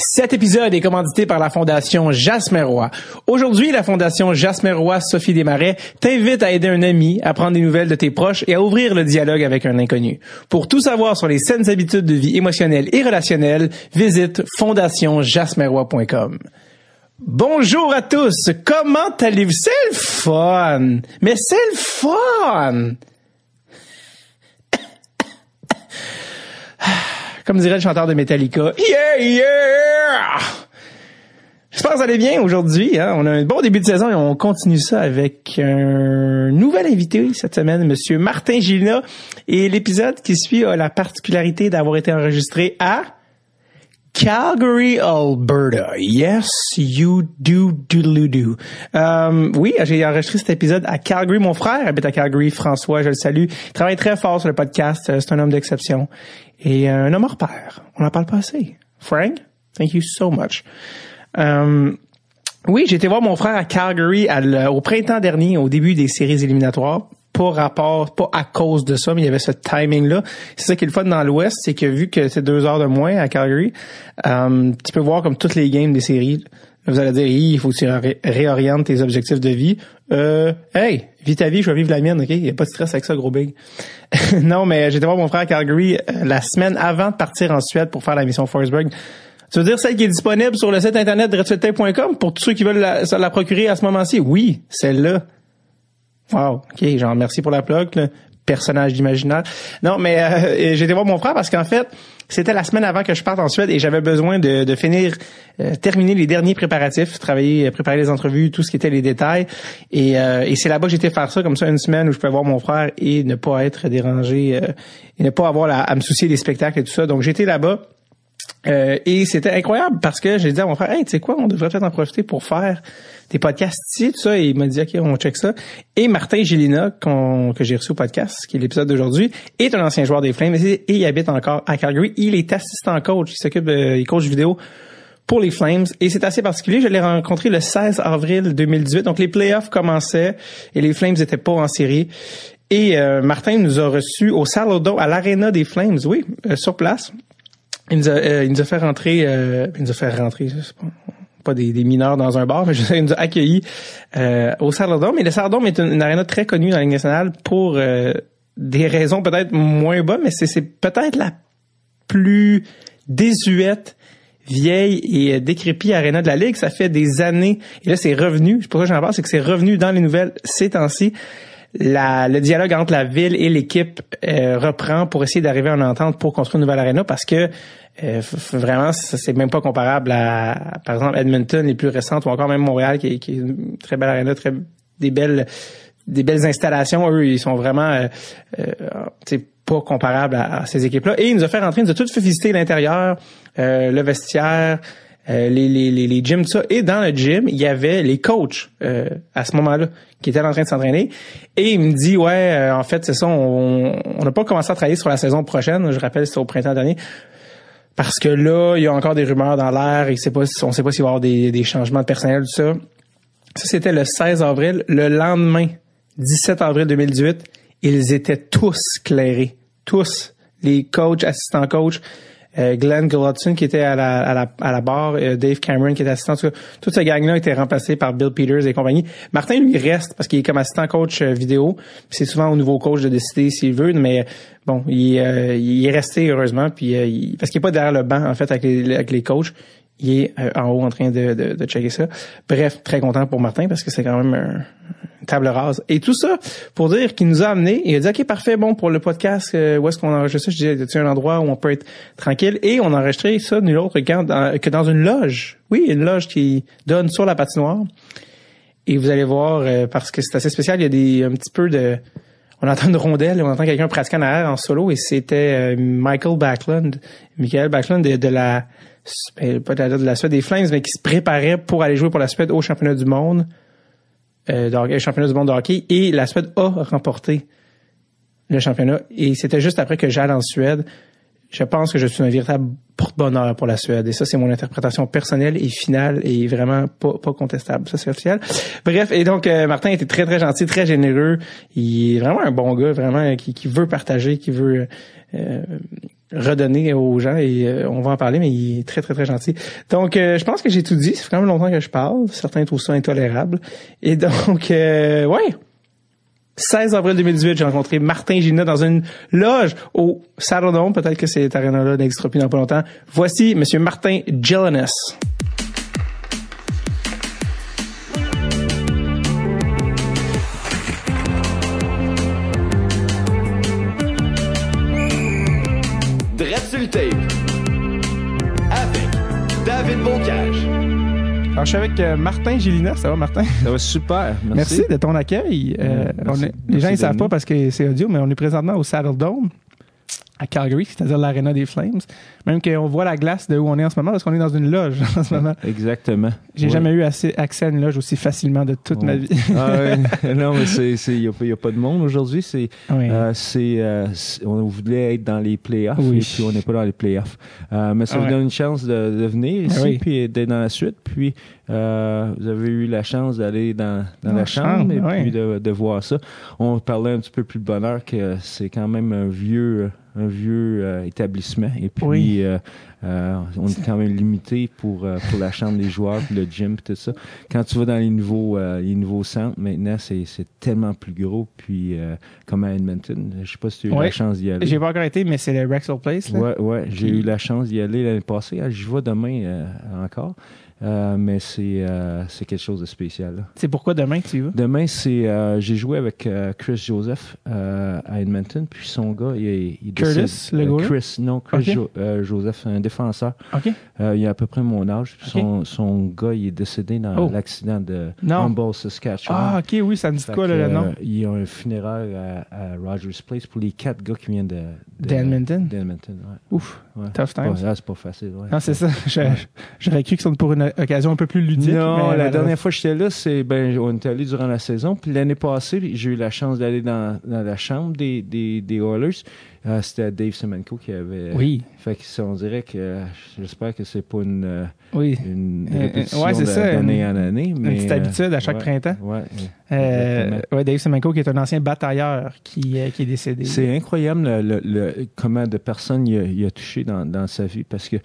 Cet épisode est commandité par la Fondation Jasmeroy. Aujourd'hui, la Fondation Jasmeroy Sophie Desmarais t'invite à aider un ami à prendre des nouvelles de tes proches et à ouvrir le dialogue avec un inconnu. Pour tout savoir sur les saines habitudes de vie émotionnelle et relationnelle, visite fondationjasmeroy.com. Bonjour à tous, comment allez-vous? C'est le fun! Mais c'est le fun! Comme dirait le chanteur de Metallica, yeah, yeah! J'espère que vous allez bien aujourd'hui. Hein? On a un bon début de saison et on continue ça avec un nouvel invité cette semaine, Monsieur Martin Gilina. Et l'épisode qui suit a la particularité d'avoir été enregistré à Calgary, Alberta. Yes, you do do do. Euh, oui, j'ai enregistré cet épisode à Calgary. Mon frère habite à Calgary, François, je le salue. Il travaille très fort sur le podcast. C'est un homme d'exception et un homme hors pair. On n'en parle pas assez. Frank, thank you so much. Euh, oui, j'ai été voir mon frère à Calgary au printemps dernier, au début des séries éliminatoires pas rapport, pas à cause de ça, mais il y avait ce timing-là. C'est ça qui est le fun dans l'Ouest, c'est que vu que c'est deux heures de moins à Calgary, euh, tu peux voir comme toutes les games des séries. Vous allez dire, il faut que tu réorientes tes objectifs de vie. Euh, hey, vis ta vie, je vais vivre la mienne, ok? Il n'y a pas de stress avec ça, gros big. non, mais j'étais voir mon frère à Calgary euh, la semaine avant de partir en Suède pour faire la mission Forsberg. Tu veux dire celle qui est disponible sur le site internet de pour tous ceux qui veulent la, procurer à ce moment-ci? Oui, celle-là. Wow, ok, genre merci pour la plug, personnage d'imaginaire. Non, mais euh, été voir mon frère parce qu'en fait, c'était la semaine avant que je parte en Suède et j'avais besoin de, de finir, euh, terminer les derniers préparatifs, travailler, préparer les entrevues, tout ce qui était les détails. Et, euh, et c'est là-bas que j'étais faire ça, comme ça, une semaine où je pouvais voir mon frère et ne pas être dérangé euh, et ne pas avoir à me soucier des spectacles et tout ça. Donc j'étais là-bas. et c'était incroyable parce que j'ai dit à mon frère, hey, tu sais quoi, on devrait peut-être en profiter pour faire des podcasts ici, tout ça, et il m'a dit, OK, on check ça. Et Martin Gélina, que j'ai reçu au podcast, qui est l'épisode d'aujourd'hui, est un ancien joueur des Flames et, il habite encore à Calgary. Il est assistant coach, il s'occupe, euh, il coach vidéo pour les Flames. Et c'est assez particulier. Je l'ai rencontré le 16 avril 2018. Donc, les playoffs commençaient et les Flames n'étaient pas en série. Et euh, Martin nous a reçus au Saludo, à l'aréna des Flames, oui, euh, sur place. Il nous a, il nous a fait rentrer, il nous a fait rentrer, je sais pas, des, mineurs dans un bar, mais je sais, nous a accueillis euh, au Saladome. Mais le Saladome est une, une très connue dans la Ligue nationale pour euh, des raisons peut-être moins bonnes, mais c'est peut-être la plus désuète vieille et décrépite aréna de la Ligue. Ça fait des années. Et là, c'est revenu. C'est pour ça que j'en parle, c'est que c'est revenu dans les nouvelles ces temps-ci. Le dialogue entre la ville et l'équipe euh, reprend pour essayer d'arriver à une entente pour construire une nouvelle aréna parce que euh, vraiment, c'est même pas comparable à, par exemple, Edmonton, les plus récentes, ou encore même Montréal, qui, qui est une très belle arena, très des belles des belles installations. Eux, ils sont vraiment euh, euh pas comparables à, ces équipes-là. Et il nous a fait rentrer, il nous a tout fait visiter l'intérieur, euh, le vestiaire, les, les, les, les gyms, tout ça. Et dans le gym, il y avait les coachs à ce moment-là qui étaient en train de s'entraîner. Et il me dit, ouais, en fait, c'est ça, on n'a pas commencé à travailler sur la saison prochaine. Je rappelle, c'était au printemps dernier parce que là, il y a encore des rumeurs dans l'air et on sait pas s'il va y avoir des, changements de personnel, tout ça. Ça, c'était le 16 avril. Le lendemain, 17 avril 2018, ils étaient tous clairés. Tous. Les coachs, assistants coachs, euh, Glenn Gulotson qui était à la, à la, à la barre, euh, Dave Cameron qui était assistant. Tout, toute ce gang-là était remplacé par Bill Peters et compagnie. Martin, lui, reste parce qu'il est comme assistant coach euh, vidéo. C'est souvent au nouveau coach de décider s'il veut, mais bon, il, il est resté heureusement. Puis parce qu'il est pas derrière le banc en fait avec les, avec les coachs il est en haut en train de, de, de, checker ça. Bref, très content pour Martin parce que c'est quand même un, table rase. Et tout ça pour dire qu'il nous a amené, il a dit, OK, parfait, bon, pour le podcast, euh, où est-ce qu'on enregistre ça? Je disais, a un endroit où on peut être tranquille? Et on a enregistré ça nul autre que dans une loge. Oui, une loge qui donne sur la patinoire. Et vous allez voir, euh, parce que c'est assez spécial, il y a des un petit peu de... On entend une rondelle, on entend quelqu'un pratiquer en arrière en solo, et c'était euh, Michael Backlund, Michael Backlund de, de la... Pas de la Suède des Flames, mais qui se préparait pour aller jouer pour la Suède au championnat du monde euh, championnat du monde de hockey et la Suède a remporté le championnat et c'était juste après que j'allais en Suède. Je pense que je suis un véritable porte-bonheur pour la Suède et ça c'est mon interprétation personnelle et finale et vraiment pas, pas contestable. Ça c'est officiel. Bref et donc euh, Martin était très très gentil, très généreux. Il est vraiment un bon gars, vraiment qui, qui veut partager, qui veut euh, redonner aux gens et on va en parler, mais il est très, très, très gentil. Donc, je pense que j'ai tout dit. Ça fait quand même longtemps que je parle. Certains trouvent ça intolérable. Et donc, ouais, 16 avril 2018, j'ai rencontré Martin Gina dans une loge au Saddledome. Peut-être que cette arena-là n'existera plus dans pas longtemps. Voici Monsieur Martin Gillinas. Alors, je suis avec euh, Martin Gélina. Ça va, Martin? Ça va super. Merci, Merci de ton accueil. Euh, les gens ne savent pas parce que c'est audio, mais on est présentement au Saddle Dome à Calgary, c'est-à-dire l'aréna des Flames. Même qu'on voit la glace de où on est en ce moment, parce qu'on est dans une loge en ce moment. Exactement. J'ai jamais eu assez, accès à une loge aussi facilement de toute ma vie. ah Non, mais c'est, il n'y a, pas de monde aujourd'hui. C'est, euh, euh, on voulait être dans les playoffs et puis on n'est pas dans les playoffs. Euh, mais ça vous donne une chance de, venir ici puis d'être dans la suite. Puis vous avez eu la chance d'aller dans, dans la chambre, et puis de, de voir ça. On parlait un petit peu plus de bonheur que c'est quand même un vieux un vieux euh, établissement. Et puis, euh, euh, on est quand même limité pour, pour la chambre des joueurs, puis le gym, puis tout ça. Quand tu vas dans les nouveaux, les nouveaux centres, maintenant, c'est, tellement plus gros. Puis, comme à Edmonton, je sais pas si tu as eu la chance d'y aller. J'ai pas encore été, mais c'est le Rexall Place. Là. Ouais, ouais. J'ai eu la chance d'y aller l'année passée. Ah, j'y vais demain encore. Euh, mais c'est euh, c'est quelque chose de spécial. C'est pourquoi demain que tu y vas? Demain, c'est euh, j'ai joué avec Chris Joseph à Edmonton, puis son gars, il, il Curtis, le gars? Chris, non, Chris Joseph, un défenseur. Il a à peu près mon âge. Son, son gars, il est décédé dans oh. l'accident de Humboldt, Saskatchewan. Ah, OK, oui, ça me dit quoi, le nom? il y a un funéraire à, Rogers Place pour les quatre gars qui viennent de... D'Edmonton? D'Edmonton, ouais. Ouf, tough times. C'est pas, facile, ouais. Non, c'est ça. J'aurais cru que c'était pour une occasion un peu plus ludique. Non, la dernière fois que j'étais là, c'est ben on était allé durant la saison. Puis l'année passée, j'ai eu la chance d'aller dans, dans, la chambre des, des, des Oilers. Euh, c'était Dave Semenko qui avait. Oui. Fait que on dirait que j'espère que c'est pas une, euh, oui. une euh, répétition d'année en année. Mais, une petite habitude à chaque printemps. Ouais, euh, ouais, Dave Semenko qui est un ancien batailleur qui, qui est décédé. C'est incroyable le, le, comment de personnes il a, a touché dans, dans sa vie parce que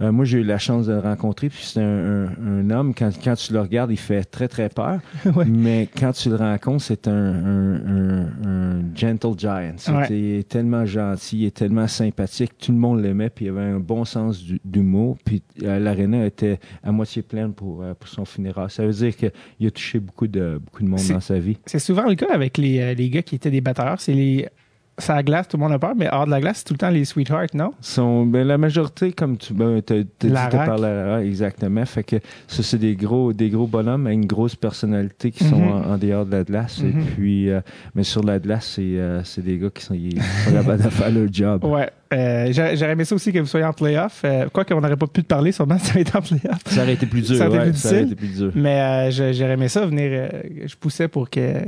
euh, moi, j'ai eu la chance de le rencontrer, puis c'est un, un, homme, quand, quand tu le regardes, il fait très, très peur. Mais quand tu le rencontres, c'est un, un, gentle giant. C'était tellement gentil, et tellement sympathique. Tout le monde l'aimait, puis il avait un bon sens d'humour. Puis euh, l'aréna était à moitié pleine pour, euh, pour son funérail. Ça veut dire qu'il a touché beaucoup de, beaucoup de monde dans sa vie. C'est souvent le cas avec les, les gars qui étaient des batteurs. C'est les ça glace, tout le monde a peur, mais hors de la glace, c'est tout le temps les sweethearts, non? Sont, ben, la majorité, comme tu ben, as, dit, par exactement. Fait que ça, c'est des gros, des gros bonhommes avec une grosse personnalité qui sont mm-hmm. en, dehors de la glace. Et mm-hmm. puis, euh, mais sur la glace, c'est, euh, c'est des gars qui sont, capables de faire leur job. Ouais. Euh, j'aurais aimé ça aussi que vous soyez en playoff. Quoi qu'on n'aurait pas pu te parler, sûrement, ça avait été en playoff. Ça aurait été plus dur, ça aurait, ça aurait été plus dur. Mais j'aurais aimé ça venir. je poussais pour que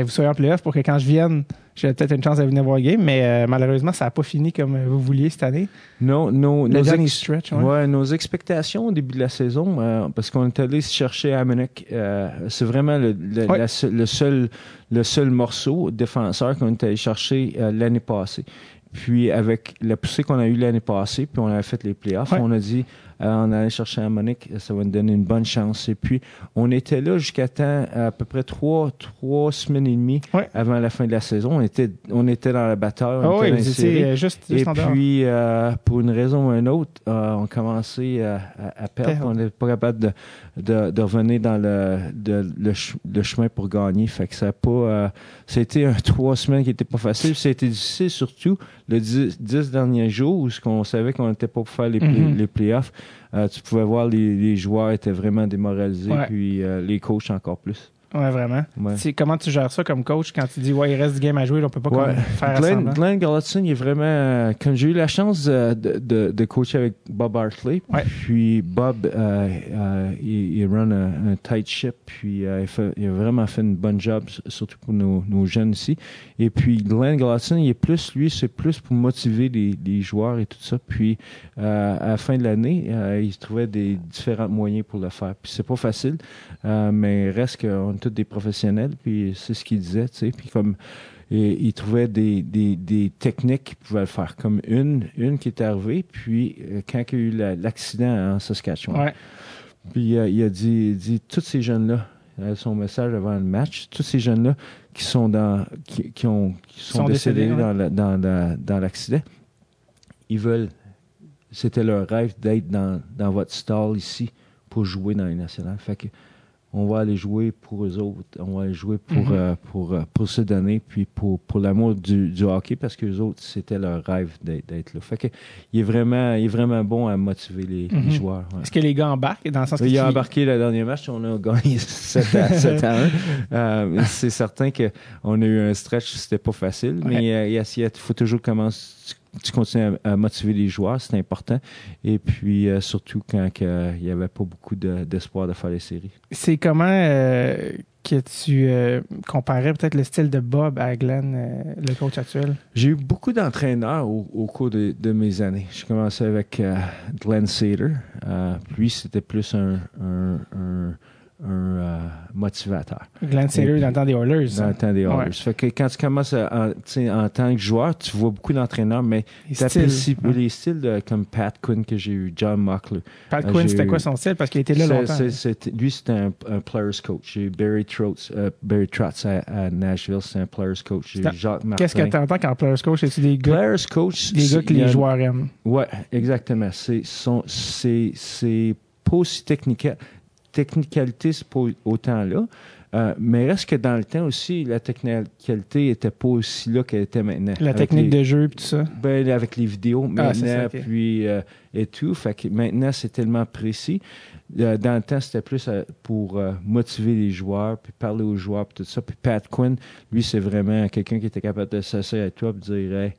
que vous soyez en playoff pour que quand je vienne, j'ai peut-être une chance de venir voir le game, mais euh, malheureusement, ça n'a pas fini comme vous vouliez cette année. Non, non. Le nos stretch, ouais. nos expectations au début de la saison, euh, parce qu'on est allé chercher Amanek, euh, c'est vraiment le, le, seul, le seul morceau défenseur qu'on est allé chercher l'année passée. Puis avec la poussée qu'on a eue l'année passée, puis on a fait les playoffs, on a dit on allait chercher un Monique, ça va nous donner une bonne chance. Et puis, on était là jusqu'à temps, à peu près trois, trois semaines et demie avant la fin de la saison. On était, on était dans la bataille. On ah était oui, juste, Et puis, euh, pour une raison ou une autre, euh, on commençait à, à, perdre. On n'était pas capable de, de, de, revenir dans le, de, le, chemin pour gagner. Fait que ça a pas, c'était un trois semaines qui était pas facile. Ça a été difficile surtout le dix, derniers jours où on savait qu'on n'était pas pour faire les, mm-hmm. les playoffs. Euh, tu pouvais voir les, les, joueurs étaient vraiment démoralisés, puis euh, les coachs encore plus. Ouais, vraiment. Comment tu gères ça comme coach quand tu dis, ouais, il reste du game à jouer, on peut pas faire Glenn, Glenn Gallotson, il est vraiment. Euh, comme j'ai eu la chance de, de, de, coacher avec Bob Hartley, puis Bob, euh, il, il, run un, tight ship, puis il, il, a vraiment fait une bonne job, surtout pour nos, nos jeunes ici. Et puis Glenn Gallotson, il est plus, lui, c'est plus pour motiver les, les, joueurs et tout ça. Puis à la fin de l'année, il trouvait des différents moyens pour le faire. Puis c'est pas facile, mais reste qu'on des professionnels, puis c'est ce qu'il disait, tu sais. Puis comme et il trouvait des, des, des techniques qu'il pouvait faire. Comme une, une qui est arrivée, puis euh, quand il y a eu l'accident en Saskatchewan. Puis il a dit, dit tous ces jeunes-là, son message avant le match, tous ces jeunes-là qui sont dans qui, qui ont qui sont, décédés, dans, dans, dans l'accident, ils veulent c'était leur rêve d'être dans, dans votre stall ici pour jouer dans les nationales. Fait que on va aller jouer pour eux autres, on va aller jouer pour, mhm. euh, pour, euh, pour se donner, puis pour, pour l'amour du, du, hockey, parce que les autres, c'était leur rêve d'être là. Fait que, il, est vraiment, il est vraiment bon à motiver les, les mhm. joueurs. Est-ce que les gars embarquent dans le sens que Il a embarqué le dernier match, on a gagné 7 à, 1. Euh, c'est certain qu'on a eu un stretch, c'était pas facile, mais il faut toujours commencer tu continues à, motiver les joueurs, c'est important. Et puis, euh, surtout quand il n'y avait pas beaucoup d'espoir de, faire les séries. C'est comment euh, que tu euh, comparais peut-être le style de Bob à Glenn, le coach actuel? J'ai eu beaucoup d'entraîneurs au, cours de, mes années. J'ai commencé avec Glenn Sater. lui, c'était plus un un euh, motivateur. Glenn Saylor dans le temps des Oilers. Dans le temps des Oilers. Fait que quand tu commences en, en tant que joueur, tu vois beaucoup d'entraîneurs, mais tu apprécies les styles de, comme Pat Quinn que j'ai eu, John Muckler. Pat Quinn, c'était quoi son style? Parce qu'il était là longtemps. lui, c'était un, player's coach. J'ai eu Barry Trotz, euh, Barry Trotz à, Nashville, c'est un player's coach. J'ai Jacques Martin. Qu'est-ce que tu entends quand player's coach? C'est des gars, player's coach, des gars que les joueurs aiment? Ouais, exactement. C'est pas aussi technique technicalité, c'est pas autant là. Euh, mais reste que dans le temps aussi, la technicalité était pas aussi là qu'elle était maintenant. La technique de jeu et tout ça? Ben, avec les vidéos ah, maintenant, puis euh, et tout. Fait que maintenant, c'est tellement précis. Euh, dans le temps, c'était plus pour motiver les joueurs, puis parler aux joueurs, puis tout ça. Puis Pat Quinn, lui, c'est vraiment quelqu'un qui était capable de s'asseoir à toi et dire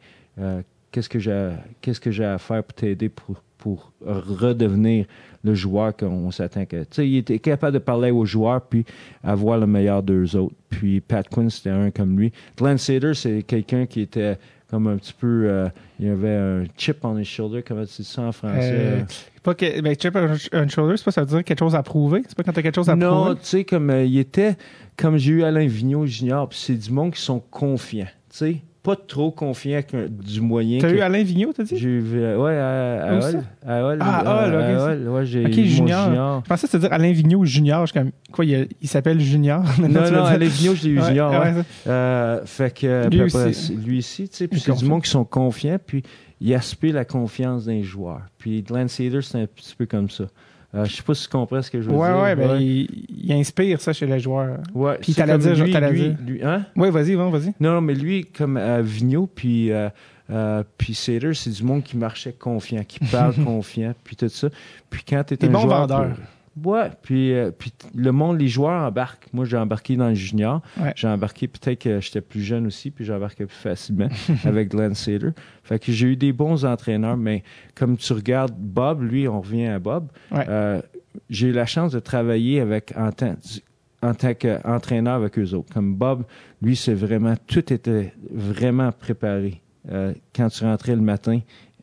qu'est-ce que j'ai qu'est-ce que j'ai à faire pour t'aider pour, pour redevenir le joueur qu'on s'attend que. Tu sais, il était capable de parler aux joueurs puis avoir le meilleur d'eux autres. Puis Pat Quinn, c'était un comme lui. Glenn Sader, c'est quelqu'un qui était comme un petit peu. Euh, il y avait un chip on his shoulder, comment tu dis ça en français? Euh, pas que, ben, chip on his shoulder, c'est pas ça veut dire quelque chose à prouver? C'est pas quand t'as quelque chose à prouver? Non, tu sais, comme euh, il était, comme j'ai eu Alain Vigneault Junior, puis c'est du monde qui sont confiants, tu sais pas trop confiant du moyen. T'as eu Alain Vigneault, t'as dit? J'ai eu, ouais, à, à, Hall. À Hall. Ah, Hall, ok. ouais, j'ai ok, junior. junior. Je pensais que dire Alain Vigneault junior. Je, quoi, il, il s'appelle Junior? non, non, Alain Vigneault, je l'ai eu junior. Ouais, euh, fait que, lui, aussi. lui ici, tu sais, puis c'est du monde qui sont confiants, puis il aspire la confiance d'un joueur. Puis Glenn Sader, c'est un petit peu comme ça. Euh, je sais pas si tu comprends ce que je veux ouais, dire. Ouais, ben, il, il, inspire ça chez les joueurs. Ouais, puis t'allais dire, lui, dire. Lui, hein? Oui, vas-y, vas-y. Non, non, mais lui, comme euh, Vigneault, puis, euh, euh, puis Sater, c'est du monde qui marchait confiant, qui parle confiant, puis tout ça. Puis quand t'es un bon joueur... vendeur. Ouais, puis, euh, puis le monde, les joueurs embarquent. Moi, j'ai embarqué dans le junior. J'ai embarqué, peut-être que j'étais plus jeune aussi, puis j'ai embarqué plus facilement avec Glenn Sater. Fait que j'ai eu des bons entraîneurs, mais comme tu regardes Bob, lui, on revient à Bob. Euh, j'ai eu la chance de travailler avec en tant, en tant qu'entraîneur avec eux autres. Comme Bob, lui, c'est vraiment, tout était vraiment préparé. Euh, quand tu rentrais le matin,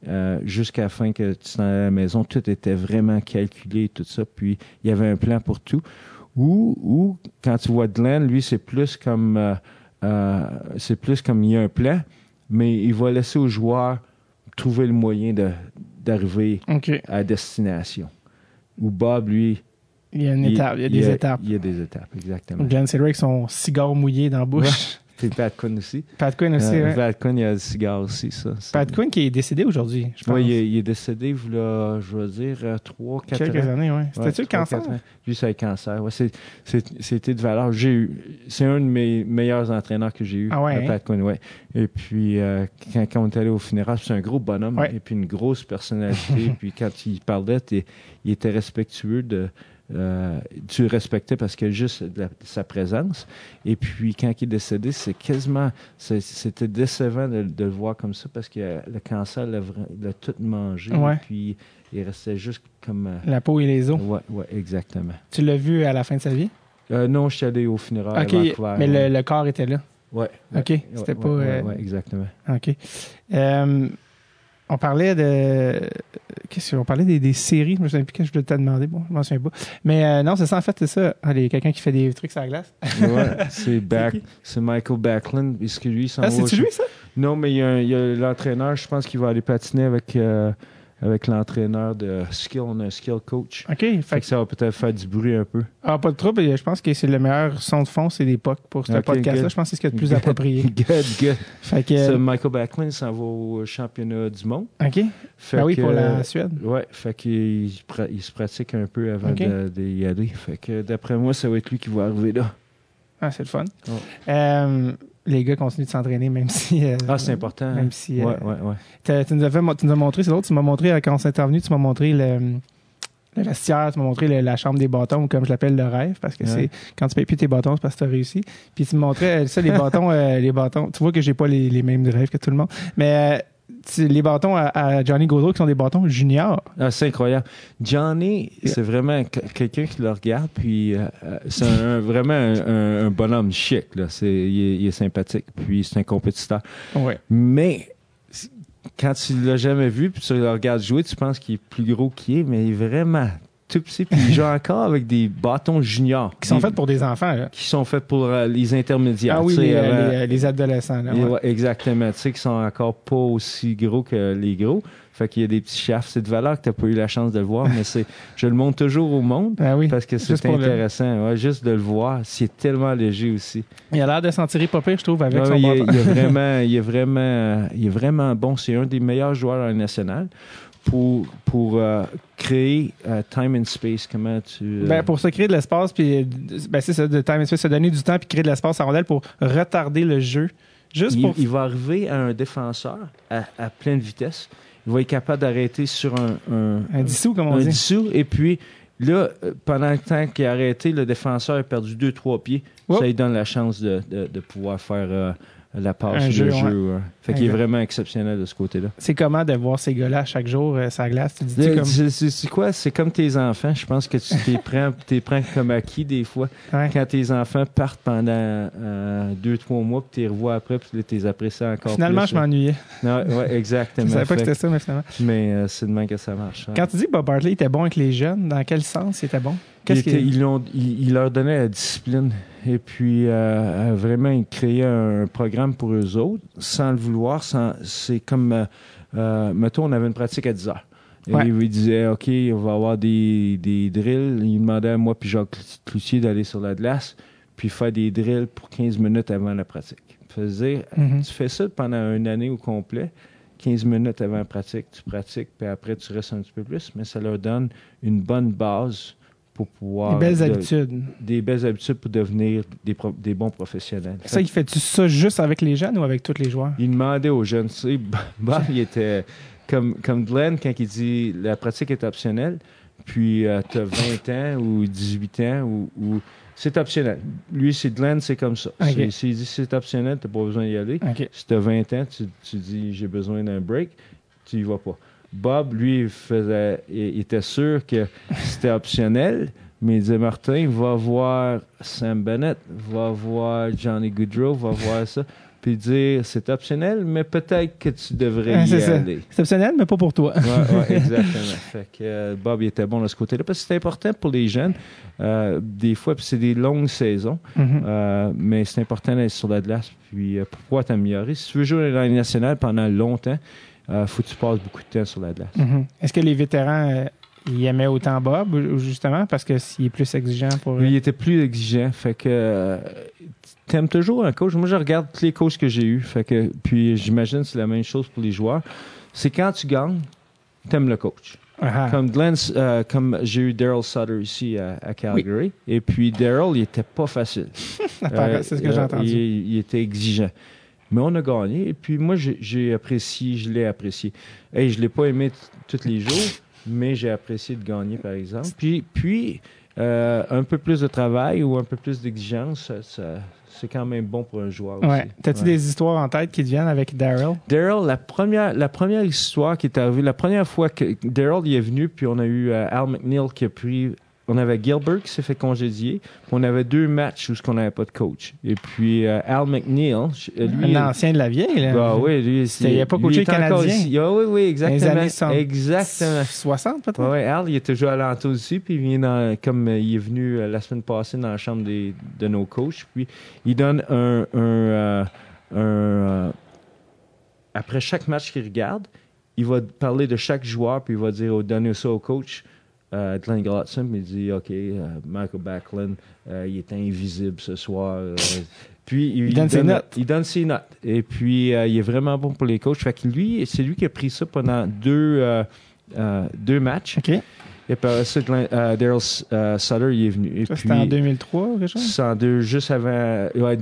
euh, jusqu'à la fin que tu t'en à la maison, tout était vraiment calculé, tout ça. Puis il y avait un plan pour tout. Ou, ou quand tu vois Glenn, lui, c'est plus comme euh, euh, c'est plus comme il y a un plan, mais il va laisser aux joueurs trouver le moyen de d'arriver à destination. Ou Bob, lui, il y a une étape, il y a des étapes. Il y a des étapes, exactement. Glenn avec son cigare mouillé dans la bouche. C'est Pat Quinn aussi. Pat Quinn aussi, euh, Pat Quinn, il y a le cigare aussi, ça. Pat Quinn qui est décédé aujourd'hui, je pense. Oui, il, est décédé, il je veux dire, euh, trois, quatre Quelques années, oui. C'était-tu le cancer? Lui, c'est le cancer. Ouais, c'était de valeur. J'ai eu, c'est un de mes meilleurs entraîneurs que j'ai eu. Ah ouais, hein? Pat Quinn, ouais. Et puis, euh, quand, quand, on est allé au funérail, c'est un gros bonhomme et puis une grosse personnalité. puis quand il parlait, il était respectueux de euh, tu respectais parce que juste sa présence. Et puis, quand il est décédé, c'est quasiment, c'était décevant de, le voir comme ça parce que le cancer l'a tout mangé. Et puis, il restait juste comme. Euh, La peau et les os. Oui, ouais, exactement. Tu l'as vu à la fin de sa vie? Euh, non, je suis allé au funérail Mais le, corps était là? Oui. OK. C'était pas. Oui, exactement. OK. On parlait de. Qu'est-ce qu'on parlait des, des, séries? Je me souviens plus quand je voulais te demander. Bon, je m'en souviens pas. Mais euh, non, c'est ça, en fait, c'est ça. Ah, il y a quelqu'un qui fait des trucs sur la glace. ouais, c'est Back, Michael Backlund. Est-ce que lui, Ah, c'est lui, ça? Non, mais il y a, l'entraîneur, je pense qu'il va aller patiner avec. Euh, avec l'entraîneur de skill, on a un skill coach. OK. Fait, que ça va peut-être faire du bruit un peu. Ah, pas de trouble. Je pense que c'est le meilleur son de fond, c'est l'époque pour ce podcast-là. Je pense que c'est ce qui est le plus approprié. good, good. Fait que, Michael Backlund s'en va au championnat du monde. OK. Fait ah oui, pour la Suède. Ouais, fait qu'il il se pratique un peu avant d'y aller. Fait que d'après moi, ça va être lui qui va arriver là. Ah, c'est le fun. Euh, les gars continuent de s'entraîner, même si. Euh, ah, c'est important. Même si. Euh, ouais, ouais, ouais. Tu nous, as fait, tu nous as montré, c'est l'autre, tu m'as montré, euh, quand on s'est intervenu, tu m'as montré le, le vestiaire, tu m'as montré la chambre des bâtons, ou comme je l'appelle, le rêve, parce que c'est quand tu payes plus tes bâtons, c'est parce que tu as réussi. Puis tu me montrais, ça, les bâtons, les bâtons. Tu vois que j'ai pas les, les, mêmes rêves que tout le monde. Mais les bâtons à, Johnny Gaudreau qui sont des bâtons juniors. Ah, c'est incroyable. Johnny, c'est vraiment quelqu'un qui le regarde, puis euh, euh, c'est vraiment un, bonhomme chic. Là. il, est, sympathique, puis c'est un compétiteur. Ouais. Mais quand tu l'as jamais vu, puis tu le regardes jouer, tu penses qu'il est plus gros qu'il est, mais il est vraiment tout petit, puis il joue encore avec des bâtons juniors. Qui sont faits pour des enfants, là. Qui sont faits pour euh, les intermédiaires. Ah oui, les, les, adolescents, là, exactement. Tu sais, qui sont encore pas aussi gros que les gros. Fait qu'il y a des petits chafs. C'est de valeur que tu n'as pas eu la chance de le voir, mais c'est, je le montre toujours au monde ah oui, parce que c'est intéressant. Ouais, juste de le voir. C'est tellement léger aussi. Il a l'air de s'en tirer pas pire, je trouve, avec son il, bâton. il, est vraiment, il est vraiment, il est vraiment bon. C'est un des meilleurs joueurs national pour, pour euh, créer euh, time and space? Comment tu. Euh, ben, pour se créer de l'espace, puis ben, c'est ça, de time and space, se donner du temps puis créer de l'espace à rondelle pour retarder le jeu. Juste il, pour... il va arriver à un défenseur à, à pleine vitesse. Il va être capable d'arrêter sur un. Un, un dissous, comme on dit. Un dissous, et puis. Là, pendant le temps qu'il a arrêté, le défenseur a perdu deux, trois pieds. Ça lui donne la chance de, de, de pouvoir faire la passe, le jeu. Fait qu'il est vraiment exceptionnel de ce côté-là. C'est comment de voir ces gars-là chaque jour, euh, sa glace? Tu dis comme... C'est quoi? C'est comme tes enfants. Je pense que tu t'es prends, prends comme acquis des fois. Quand tes enfants partent pendant euh, deux, trois mois, puis tu les revois après, puis tu les apprécies encore Finalement, je m'ennuyais. Ouais, exactement. je savais pas que c'était ça, mais finalement. Mais euh, c'est de même que ça marche. Quand tu dis que Bob Bartley était bon avec les jeunes, dans quel sens il était bon? Il, leur donnait la discipline et puis euh, vraiment il créait un programme pour eux autres sans le vouloir. c'est comme, euh, euh, mettons, on avait une pratique à 10 heures. Et il disait, OK, on va avoir des, des drills. Il demandait à moi puis Jacques Cloutier d'aller sur la glace puis faire des drills pour 15 minutes avant la pratique. Mm-hmm. Tu fais ça pendant une année au complet. 15 minutes avant la pratique, tu pratiques, puis après tu restes un petit peu plus, mais ça leur donne une bonne base pour pouvoir. Des belles habitudes. Des belles habitudes pour devenir des, des bons professionnels. Ça, il fait-tu ça juste avec les jeunes ou avec tous les joueurs? Il demandait aux jeunes. Tu sais, bah, il était comme, comme Glenn quand il dit la pratique est optionnelle, puis euh, tu as 20 ans ou 18 ans ou. c'est optionnel. Lui, c'est Glenn, c'est comme ça. S'il dit c'est optionnel, tu n'as pas besoin d'y aller. Si tu as 20 ans, tu, tu dis j'ai besoin d'un break, tu y vas pas. Bob, lui, faisait, il, était sûr que c'était optionnel, mais il disait Martin, va voir Sam Bennett, va voir Johnny Goodrow, va voir ça, puis dire c'est optionnel, mais peut-être que tu devrais y aller. C'est optionnel, mais pas pour toi. Oui, exactement. fait que euh, Bob, il était bon de ce côté-là, parce que c'est important pour les jeunes. Euh, des fois, puis c'est des longues saisons, mm-hmm. euh, mais c'est important d'être sur la glace, puis pour pouvoir t'améliorer? Si tu veux jouer dans la nationale pendant longtemps, euh, faut que tu passes beaucoup de temps sur la glace. Mhm. Est-ce que les vétérans euh, ils aimaient autant Bob, justement, parce que s'il est plus exigeant pour eux? Il était plus exigeant. Fait que euh, t'aimes toujours un coach. Moi, je regarde tous les coachs que j'ai eus. Fait que, puis j'imagine que c'est la même chose pour les joueurs. C'est quand tu gagnes, t'aimes le coach. Comme Glenn, euh, comme j'ai eu Daryl Sutter ici à, Calgary. Et puis Daryl, il était pas facile. c'est ce que j'ai entendu. il, était exigeant. Mais on a gagné. Et puis moi, j'ai apprécié, je l'ai apprécié. Et je ne l'ai pas aimé tous les jours, mais j'ai apprécié de gagner, par exemple. Puis, puis euh, un peu plus de travail ou un peu plus d'exigence, c'est quand même bon pour un joueur ouais. T'as-tu des histoires en tête qui te viennent avec Daryl? Daryl, la première, la première histoire qui est arrivée, la première fois que Daryl est venu, puis on a eu euh, Al McNeil qui a pris on avait Gilbert qui s'est fait congédier. Puis on avait deux matchs où on n'avait pas de coach. Et puis euh, Al McNeil, lui, un ancien de la vieille. Là. Bah, oui, lui, il n'a pas coaché canadien. oui, oui, exactement. Les années exactement. 60 peut-être? Oui, Al, il est toujours à l'entour aussi. Puis il vient dans, comme euh, il est venu euh, la semaine passée dans la chambre des, de nos coachs. Puis il donne un, un, un après chaque match qu'il regarde, il va parler de chaque joueur, puis il va dire, oh, donner ça au coach. Euh, Glenn Glotson, il dit OK, euh, Michael Backlund, euh, il est invisible ce soir. Euh, puis il, donne ses notes. Il donne ses notes. Et puis il est vraiment bon pour les coachs. Fait que lui, c'est lui qui a pris ça pendant deux, deux matchs. OK. Et par ça, Daryl Sutter, il est venu. c'était en 2003, quelque chose? C'est en deux, juste avant, ouais,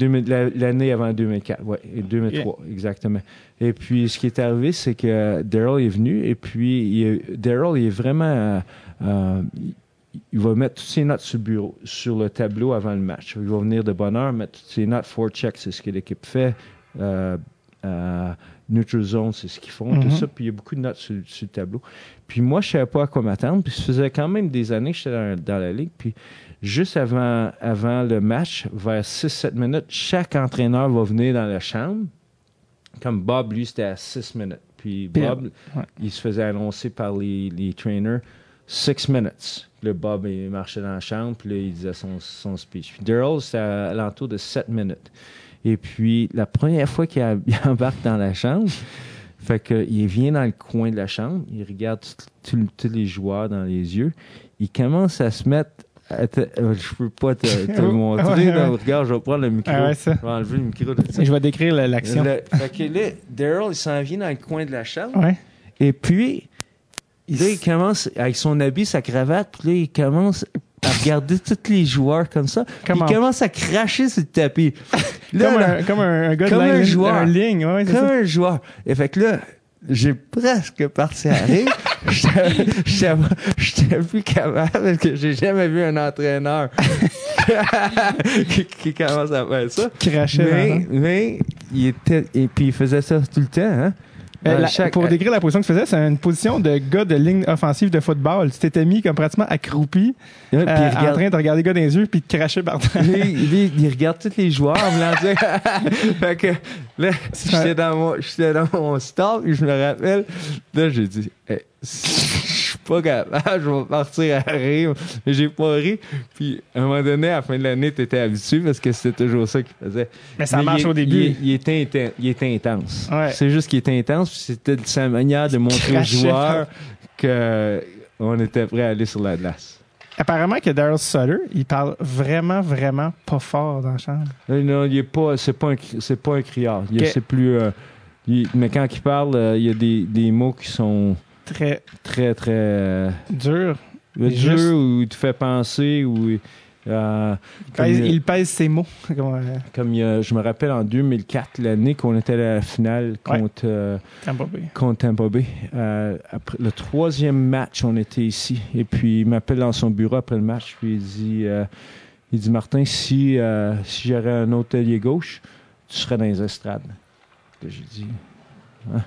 l'année avant 2004, ouais, 2003, exactement. Et puis, ce qui est arrivé, c'est que Daryl est venu, et puis, Daryl, il est vraiment, euh, il va mettre toutes ses notes sur le bureau, sur le tableau avant le match. Il va venir de bonne heure, mettre toutes ses notes, four check, c'est ce que l'équipe fait. Euh, euh, neutral zone, c'est ce qu'ils font, tout mm-hmm. ça. Puis il y a beaucoup de notes sur, le tableau. Puis moi, je ne savais pas à quoi m'attendre. Puis ça faisait quand même des années que j'étais dans, la ligue. Puis juste avant, avant le match, vers 6-7 minutes, chaque entraîneur va venir dans la chambre. Comme Bob, lui, c'était à 6 minutes. Puis Bob, il se faisait annoncer par les, les trainers Six minutes. Le Bob, il marchait dans la chambre, puis là, il disait son, son speech. Puis Daryl, c'était à l'entour de sept minutes. Et puis, la première fois qu'il embarque dans la chambre, fait que, il vient dans le coin de la chambre, il regarde tous les joueurs dans les yeux, il commence à se mettre euh, je peux pas te, te le montrer. regarde, je vais prendre le micro. Ah je vais enlever le micro. je vais décrire l'action. Fait que là, Daryl, il s'en vient dans le coin de la chambre. Ouais. Et puis, Là, il commence, avec son habit, sa cravate, puis là, il commence à regarder tous les joueurs comme ça. Il commence à cracher sur le tapis. comme, un, comme un gars comme de un joueur. Un ligne, ouais, Comme un joueur. Et fait que là, j'ai presque parti à rire. J'étais plus capable parce que j'ai jamais vu un entraîneur qui, qui, commence à faire ça. Cracher. Mais, mais il était, et puis il faisait ça tout le temps, hein. Euh, pour décrire la position que tu faisais, c'est une position de gars de ligne offensive de football. Tu t'étais mis comme pratiquement accroupi, euh, en train de regarder les gars dans les yeux puis de cracher par terre. Il, il, regarde tous les joueurs en dire. fait que là, j'étais dans mon, j'étais dans mon stop et je me rappelle. Là, j'ai dit, pas capable, je vais partir à rire. Mais j'ai pas ri. Puis, à un moment donné, à la fin de l'année, tu étais habitué parce que c'était toujours ça qu'il faisait. Mais ça marche au début. Il, était, il était intense. C'est juste qu'il était intense. C'était sa manière de montrer aux joueurs qu'on était prêt à aller sur la glace. Apparemment que Daryl Sutter, il parle vraiment, vraiment pas fort dans la chambre. Euh, non, il est pas, c'est pas un, c'est pas un criard. C'est plus, euh, mais quand il parle, euh, il y a des, des mots qui sont très, très, très euh, dur. Dur ou il te fait penser ou euh, il, pèse ses mots. comme je me rappelle en 2004, l'année qu'on était à la finale contre Tampa Bay. Contre Tampa Bay. après le troisième match, on était ici. Et puis il m'appelle dans son bureau après le match. Puis il dit, il dit Martin, si, si j'aurais un allié gauche, tu serais dans les estrades. J'ai dit. Hein?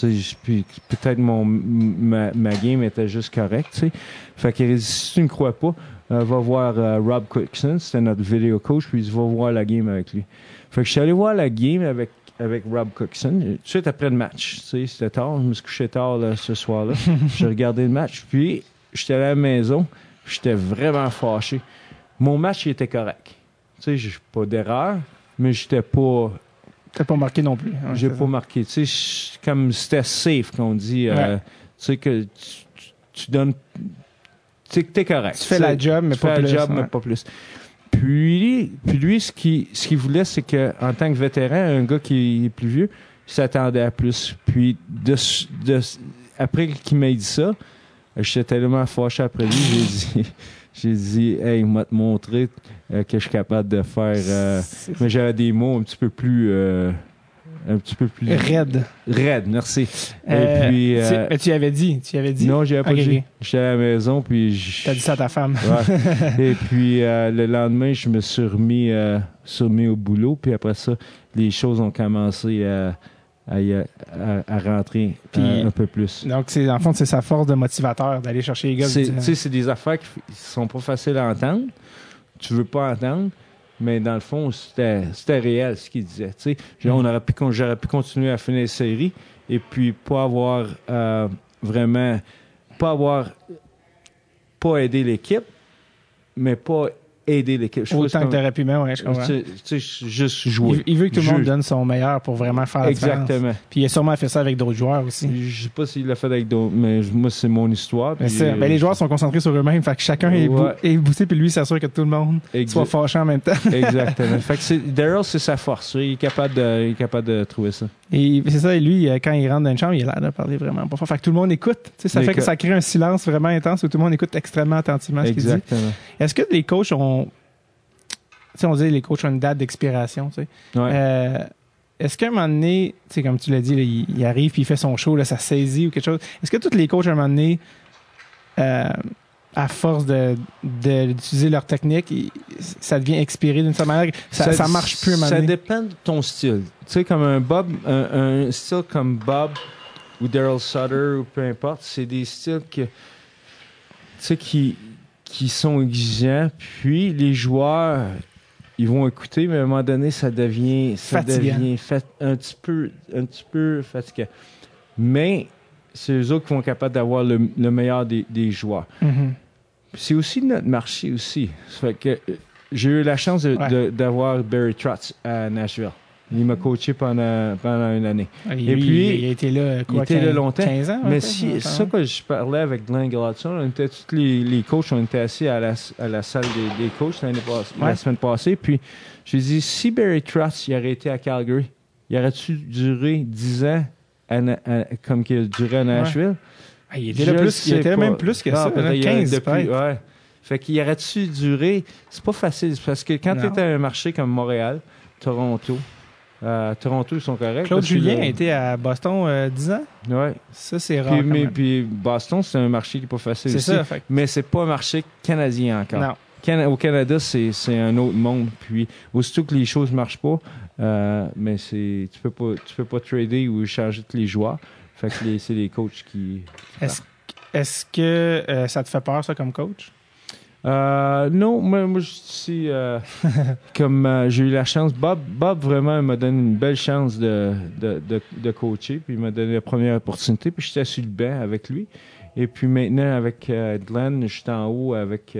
Peut-être mon ma, ma, game était juste correcte. T'sais. Fait que si tu ne crois pas, euh, va voir euh, Rob Quickson, c'était notre vidéo coach, puis il va voir la game avec lui. Fait que je suis allé voir la game avec avec Rob Cookson, tout de suite après le match. C'était tard, je me suis couché tard là, ce soir-là. J'ai regardé le match, puis j'étais à la maison, j'étais vraiment fâché. Mon match, il était correct. Tu sais, j'ai pas d'erreur, mais j'étais pas T'as pas marqué non plus. J'ai pas marqué. Tu sais, comme c'était safe qu'on dit. Euh, tu sais que tu, donnes. Tu sais que t'es correct. Tu fais la job, mais pas plus. la job, mais pas plus. Puis, puis lui, ce qu'il ce qu'il voulait, c'est qu'en tant que vétéran, un gars qui est plus vieux, il s'attendait à plus. Puis, de, de après qu'il m'ait dit ça, j'étais tellement fâché après lui, j'ai dit. J'ai dit, hey, m'a te montré euh, que je suis capable de faire. Euh, mais j'avais des mots un petit peu plus. Euh, un petit peu plus. Raide. Raide, merci. Et puis. Tu, mais tu avais dit. Tu avais dit. Non, j'avais pas dit. J'étais à la maison, puis. T'as dit ça à ta femme. Et puis, le lendemain, je me suis remis, remis, au boulot, puis après ça, les choses ont commencé à à, rentrer un peu plus. Donc, c'est, en fond, c'est sa force de motivateur d'aller chercher les gars. C'est, c'est des affaires qui sont pas faciles à entendre. Tu veux pas entendre, mais dans le fond, c'était, réel ce qu'il disait. Tu sais, mm. on aurait pu, j'aurais pu continuer à finir la série et puis pas avoir euh, vraiment, pas avoir, pas aidé l'équipe, mais pas aider l'équipe. Autant que t'aurais pu même, ouais, je comprends. Tu sais, juste jouer. Il, veut que tout le monde donne son meilleur pour vraiment faire la Exactement. Puis il a sûrement fait ça avec d'autres joueurs aussi. Je sais pas s'il l'a fait avec d'autres, mais moi, c'est mon histoire. Mais euh, ben, les joueurs sont concentrés sur eux-mêmes, fait que chacun est, boosté, puis lui s'assure que tout le monde soit fâché en même temps. Exactement. Fait que Daryl, c'est sa force. Il est capable de, il est capable de trouver ça. Et c'est ça, et lui, euh, quand il rentre dans une chambre, il a l'air de parler vraiment pas fort. Fait que tout le monde écoute. ça fait que ça crée un silence vraiment intense où tout le monde écoute extrêmement attentivement ce qu'il dit. Est-ce que les coachs ont on dit les coachs ont une date d'expiration. Euh, est-ce qu'à un moment donné, comme tu l'as dit, il, arrive puis il fait son show, là, ça saisit ou quelque chose. Est-ce que tous les coachs, à un moment donné, euh, à force d'utiliser de, leur technique, ça devient expiré d'une certaine manière. Ça, ça, marche plus. Un ça dépend de ton style. Tu sais, comme un Bob, un, style comme Bob ou Daryl Sutter ou peu importe, c'est des styles que, tu sais, qui, qui sont exigeants. Puis les joueurs ils vont écouter, mais à un moment donné, ça devient, ça devient un petit peu, un petit peu fatigant. Mais c'est eux autres qui vont être capables d'avoir le, meilleur des, joueurs. Mm-hmm. C'est aussi notre marché aussi. fait que euh, j'ai eu la chance d'avoir Barry Trotz à Nashville. Il m'a coaché pendant, pendant une année. Ah, et puis, il là, quoi, il était là longtemps. 15 ans, mais si, ça que je parlais avec Glenn Gladson, on était tous les, les coachs, on était assis à la, à la salle des, des coachs la semaine passée. Puis, je lui ai dit, si Barry Trust il aurait été à Calgary, il aurait-tu duré 10 ans comme qu'il a duré à Nashville? Ah, il était, plus, il était même plus que ça, 15 depuis, ouais. Fait qu'il aurait-tu duré... C'est pas facile, parce que quand tu es à un marché comme Montréal, Toronto, euh, Toronto, ils sont corrects. Claude Julien a été à Boston euh, 10 ans? Oui. Ça, c'est rare. Puis, mais, puis Boston, c'est un marché qui n'est pas facile. C'est ça. Fait... Mais c'est pas un marché canadien encore. Non. au Canada, c'est, un autre monde. Puis, aussitôt que les choses ne marchent pas, euh, mais c'est, tu peux pas, tu peux pas trader ou changer tous les joueurs. Fait que c'est les coachs qui. Est-ce, est-ce que euh, ça te fait peur, ça, comme coach? Euh, non, moi, moi je suis comme j'ai eu la chance. Bob, Bob vraiment m'a donné une belle chance de, de, de, coacher, puis il m'a donné la première opportunité, puis j'étais sur le banc avec lui. Et puis maintenant, avec Glenn, je suis en haut avec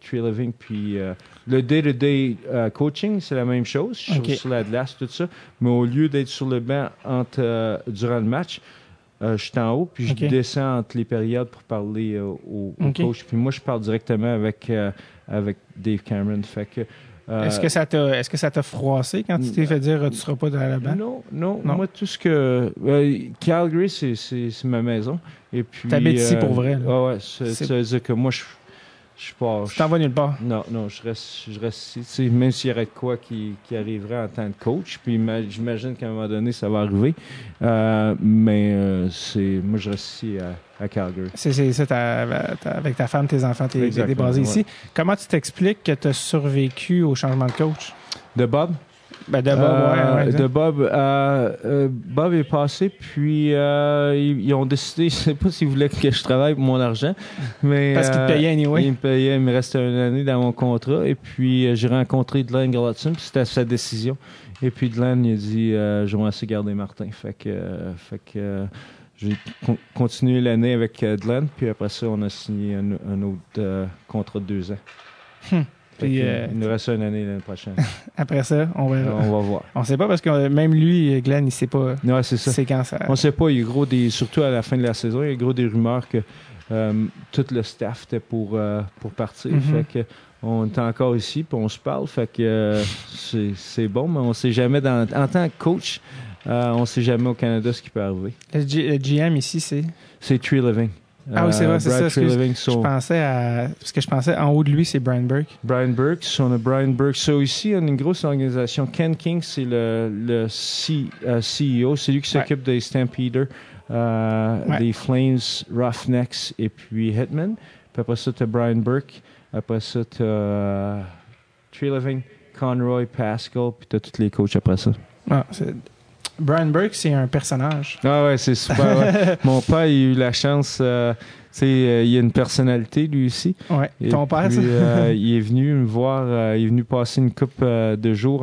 Tree Living, puis le day-to-day coaching, c'est la même chose. Je suis sur la glace, tout ça. Mais au lieu d'être sur le banc entre, durant le match, euh, je suis en haut, puis je descends entre les périodes pour parler euh, au, coach. Puis moi, je parle directement avec, euh, avec Dave Cameron. Fait que, est-ce que ça t'a est-ce que ça t'a froissé quand tu t'es fait dire tu seras pas dans la banque? Non, non, Moi, tout ce que Calgary, c'est, c'est, ma maison. Et puis. T'habites ici pour vrai. Là. ouais, ça veut dire que moi, je je pas. Tu t'en vas nulle part? Non, non, je reste, je reste ici. Même s'il y aurait de quoi qui, qui arriverait en tant que coach, puis j'imagine qu'à un moment donné, ça va arriver. Euh, mais euh, c'est, moi, je reste ici à, Calgary. C'est, ça, avec ta femme, tes enfants, t'es, es basé ici. Comment tu t'expliques que tu as survécu au changement de coach? De Bob? Ben de Bob, euh, De Bob, euh, euh, Bob est passé, puis ils, ont décidé, je sais pas s'ils voulaient que je travaille pour mon argent, mais parce qu'ils me payaient anyway. Ils me payaient, il me restait une année dans mon contrat, et puis j'ai rencontré Glenn Gallatin, puis c'était sa décision. Et puis Glenn il a dit, je vais essayer garder Martin, fait que, fait que j'ai continué l'année avec Glenn, puis après ça on a signé un, autre contrat de deux ans. Euh, il nous reste une année l'année prochaine. Après ça, on va, on va voir. On sait pas parce que même lui, Glenn, il sait pas. Ouais, c'est ça. C'est quand ça. On sait pas. Il y a gros des, surtout à la fin de la saison, il y a gros des rumeurs que euh, tout le staff était pour, euh, pour partir. Mm-hmm. Fait que on est encore ici, puis on se parle. Fait que c'est bon, mais on sait jamais. Dans, en tant que coach, on sait jamais au Canada ce qui peut arriver. Le, GM ici, c'est? C'est Tree Living. Ah oui, c'est vrai, c'est ça. Je pensais à. Parce que je pensais en haut de lui, c'est Brian Burke. Brian Burke, on a Brian Burke. So, ici, on a une grosse organisation. Ken King, c'est le, le CEO. Euh, c'est lui qui s'occupe des Stampeders, euh, des Flames, Roughnecks et puis Hitman. Puis après ça, tu as Brian Burke. Après ça, tu as euh, Tree Living, Conroy, Pascal. Puis tu as tous les coachs après ça. Ah, c'est Brian Burke, c'est un personnage. Ah ouais, c'est super. Mon père, a eu la chance. Euh, euh, il a une personnalité lui aussi. Ouais. Ton père, euh, il est venu me voir. il est venu passer une coupe de jours.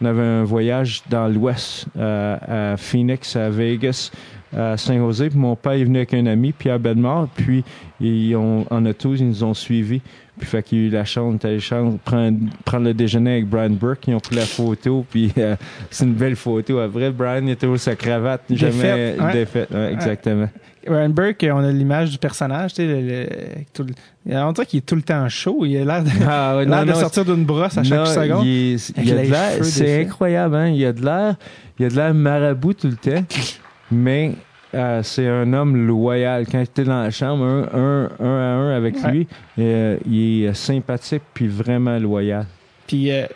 on avait un voyage dans l'Ouest, à Phoenix, à Vegas à Saint-José. Puis mon père est venu avec un ami, Pierre Bedmore. Puis ils ont, en auto, ils nous ont suivis. Puis fait qu'il a eu la chance, la chance de prendre, prendre, le déjeuner avec Brian Burke. Ils ont pris la photo, puis euh, c'est une belle photo. Après, Brian était où sa cravate, jamais défaite. exactement. Brian Burke, on a l'image du personnage, tu sais, le, tout, on dirait qu'il est tout le temps chaud. Il a l'air de, ah, de sortir d'une brosse à chaque seconde. Il, il a de l'air, c'est incroyable, hein? Il a de l'air, il a de l'air marabout tout le temps, mais euh, c'est un homme loyal. Quand j'étais dans la chambre, un, un, à un avec lui, euh, il est sympathique puis vraiment loyal. Puis euh,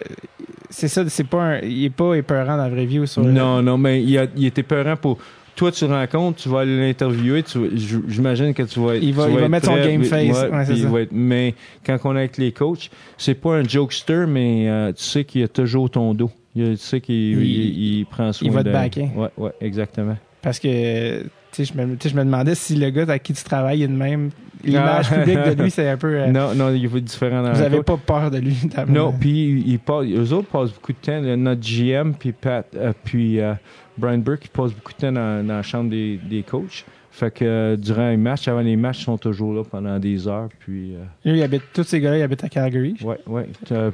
c'est ça, c'est pas un, il est pas épeurant dans la vraie vie ou sur Non, non, mais il, a, il est épeurant pour toi, tu rencontres, tu vas aller l'interviewer, j'imagine que tu vas être. Il va, il va mettre son game face. mais quand on est avec les coachs, c'est pas un jokester, mais tu sais qu'il a toujours ton dos. tu sais qu'il il, prend soin Il va te backer. Ouais, ouais, exactement. Parce que je me, je me demandais si le gars avec qui tu travailles est de même. L'image ah. publique de lui, c'est un peu. Euh, non, non, il est différent dans Vous n'avez pas peur de lui. Non, puis il, eux autres passent beaucoup de temps. Notre GM, puis Pat, euh, puis euh, Brian Burke, ils passent beaucoup de temps dans, dans la chambre des, des coachs. Fait que durant les matchs, avant les matchs, ils sont toujours là pendant des heures. Puis, il habite, tous ces gars-là, ils habitent à Calgary. Oui, oui.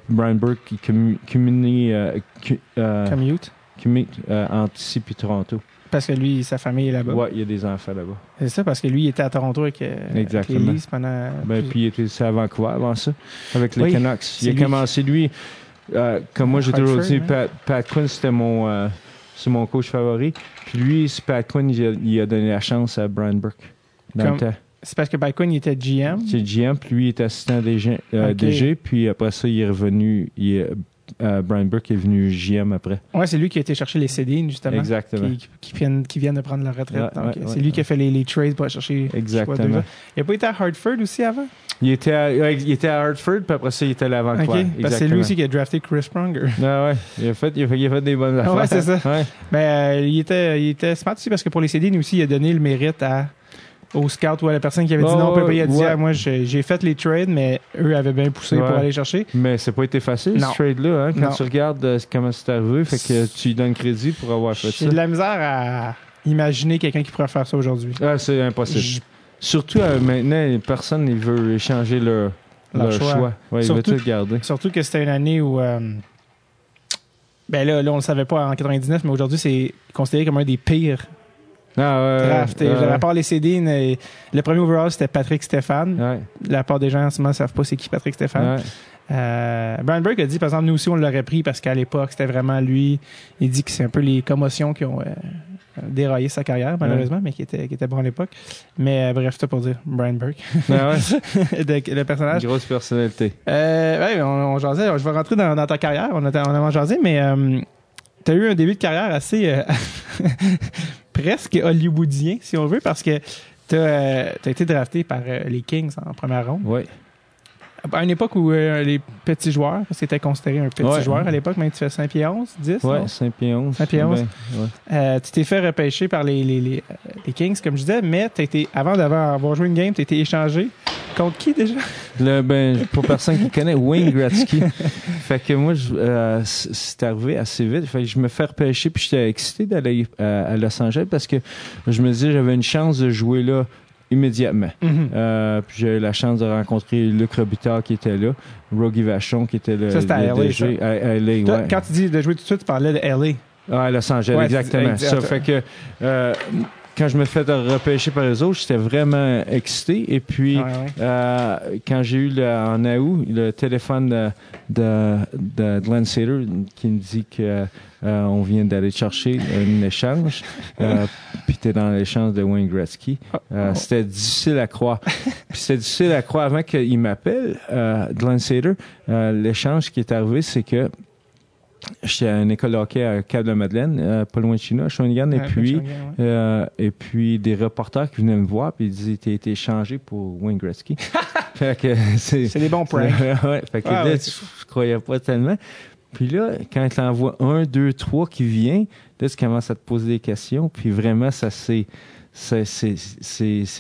Brian Burke, qui commune, commute, commute entre ici puis Toronto parce que lui, sa famille est là-bas. Oui, il y a des enfants là-bas. C'est ça, parce que lui, il était à Toronto avec, euh, Exactement. les pendant. Ben, puis il était à Vancouver avant ça, avec les Canucks. Il a commencé, lui, euh, comme moi, j'ai toujours dit, Pat, Pat Quinn, c'était mon, euh, c'est mon coach favori. Puis lui, Pat Quinn, il a, donné la chance à Brian Burke. C'est parce que Pat Quinn, il était GM? C'est GM, puis lui, il était assistant DG, DG, puis après ça, il est revenu, il, euh, Brian Burke est venu JM après. Ouais, c'est lui qui a été chercher les CD, justement. Exactement. Qui, viennent, qui viennent de prendre leur retraite. c'est lui qui a fait les, les trades pour aller chercher. Exactement. il n'a pas été à Hartford aussi avant? Il était à, il était à Hartford, puis après ça, il était à. Parce que c'est lui aussi qui a drafté Chris Pronger. Ah ouais, il a fait, il a fait, il a fait des bonnes affaires. ouais, c'est ça. Ouais. Ben, euh, il, était, il était smart aussi parce que pour les CD, aussi, il a donné le mérite à au scout ou à la personne qui avait dit non, on peut pas. Il a dit, ah, moi, j'ai fait les trades, mais eux avaient bien poussé pour aller chercher. Mais c'est pas été facile, ce trade-là, hein, quand tu regardes euh, comment c'est arrivé, fait que tu lui donnes crédit pour avoir fait ça. J'ai de la misère à imaginer quelqu'un qui pourrait faire ça aujourd'hui. Ah, c'est impossible. Surtout euh, maintenant, personne ne veut échanger leur, leur, choix. Ouais, surtout, ils veulent tout garder. Surtout que c'était une année où. Euh, ben là, là, on le savait pas en 99, mais aujourd'hui, c'est considéré comme un des pires ah ouais. À part les CD, le premier overall, c'était Patrick Stéphane. La part des gens en ce moment ne savent pas c'est qui Patrick Stéphane. Euh, Brian Burke a dit, par exemple, nous aussi, on l'aurait pris parce qu'à l'époque, c'était vraiment lui. Il dit que c'est un peu les commotions qui ont euh, déraillé sa carrière, malheureusement, mais qui était, qui était bon à l'époque. Mais euh, bref, tout pour dire, Brian Burke. Ah le personnage. Grosse personnalité. ouais, on, on jasait, je vais rentrer dans, ta carrière. On a, on a jasé, mais tu as eu un début de carrière assez presque hollywoodien, si on veut, parce que tu as, euh, été drafté par euh, les Kings en première ronde. Oui. À une époque où euh, les petits joueurs, c'était considéré un petit joueur à l'époque, mais tu fais 5 pieds 11, 10? Oui, 5 pieds 11. 5 pieds 11. Ben, tu t'es fait repêcher par les, les, les, les, Kings, comme je disais, mais as été, avant d'avoir joué une game, tu été échangé Contre qui déjà? Le, ben, pour personne qui connaît, Wayne Gretzky. fait que moi, euh, c'est arrivé assez vite. Fait que je me fais repêcher, puis j'étais excité d'aller euh, à, Los Angeles parce que je me disais j'avais une chance de jouer là immédiatement. Mm-hmm. euh, puis j'ai eu la chance de rencontrer Luc Robitaille qui était là, Rogie Vachon qui était le, ça, c'était à DG. À LA, Quand tu dis de jouer tout de suite, tu parlais de LA. Ah, à Los Angeles, exactement. Ça fait que euh, quand je me fais repêcher par les autres, j'étais vraiment excité. Et puis, euh, quand j'ai eu le, en août le téléphone de, de, de Glenn Sater qui me dit que euh, on vient d'aller chercher un échange, euh, puis t'es dans l'échange de Wayne Gretzky. Euh, oh. C'était difficile à croire. puis c'était difficile à croire avant qu'il m'appelle, Glenn Sater. l'échange qui est arrivé, c'est que J'étais à une école de hockey à Cap-de-Madeleine, euh, pas loin de China, à Shawinigan, et puis euh, et puis des reporters qui venaient me voir puis ils disaient t'as été échangé pour Wayne Gretzky. c'est des bons pranks. ouais, fait que là, je croyais pas tellement. Puis là, quand t'en vois un, deux, trois qui vient, là, tu commences à te poser des questions. Puis vraiment, ça s'est ça,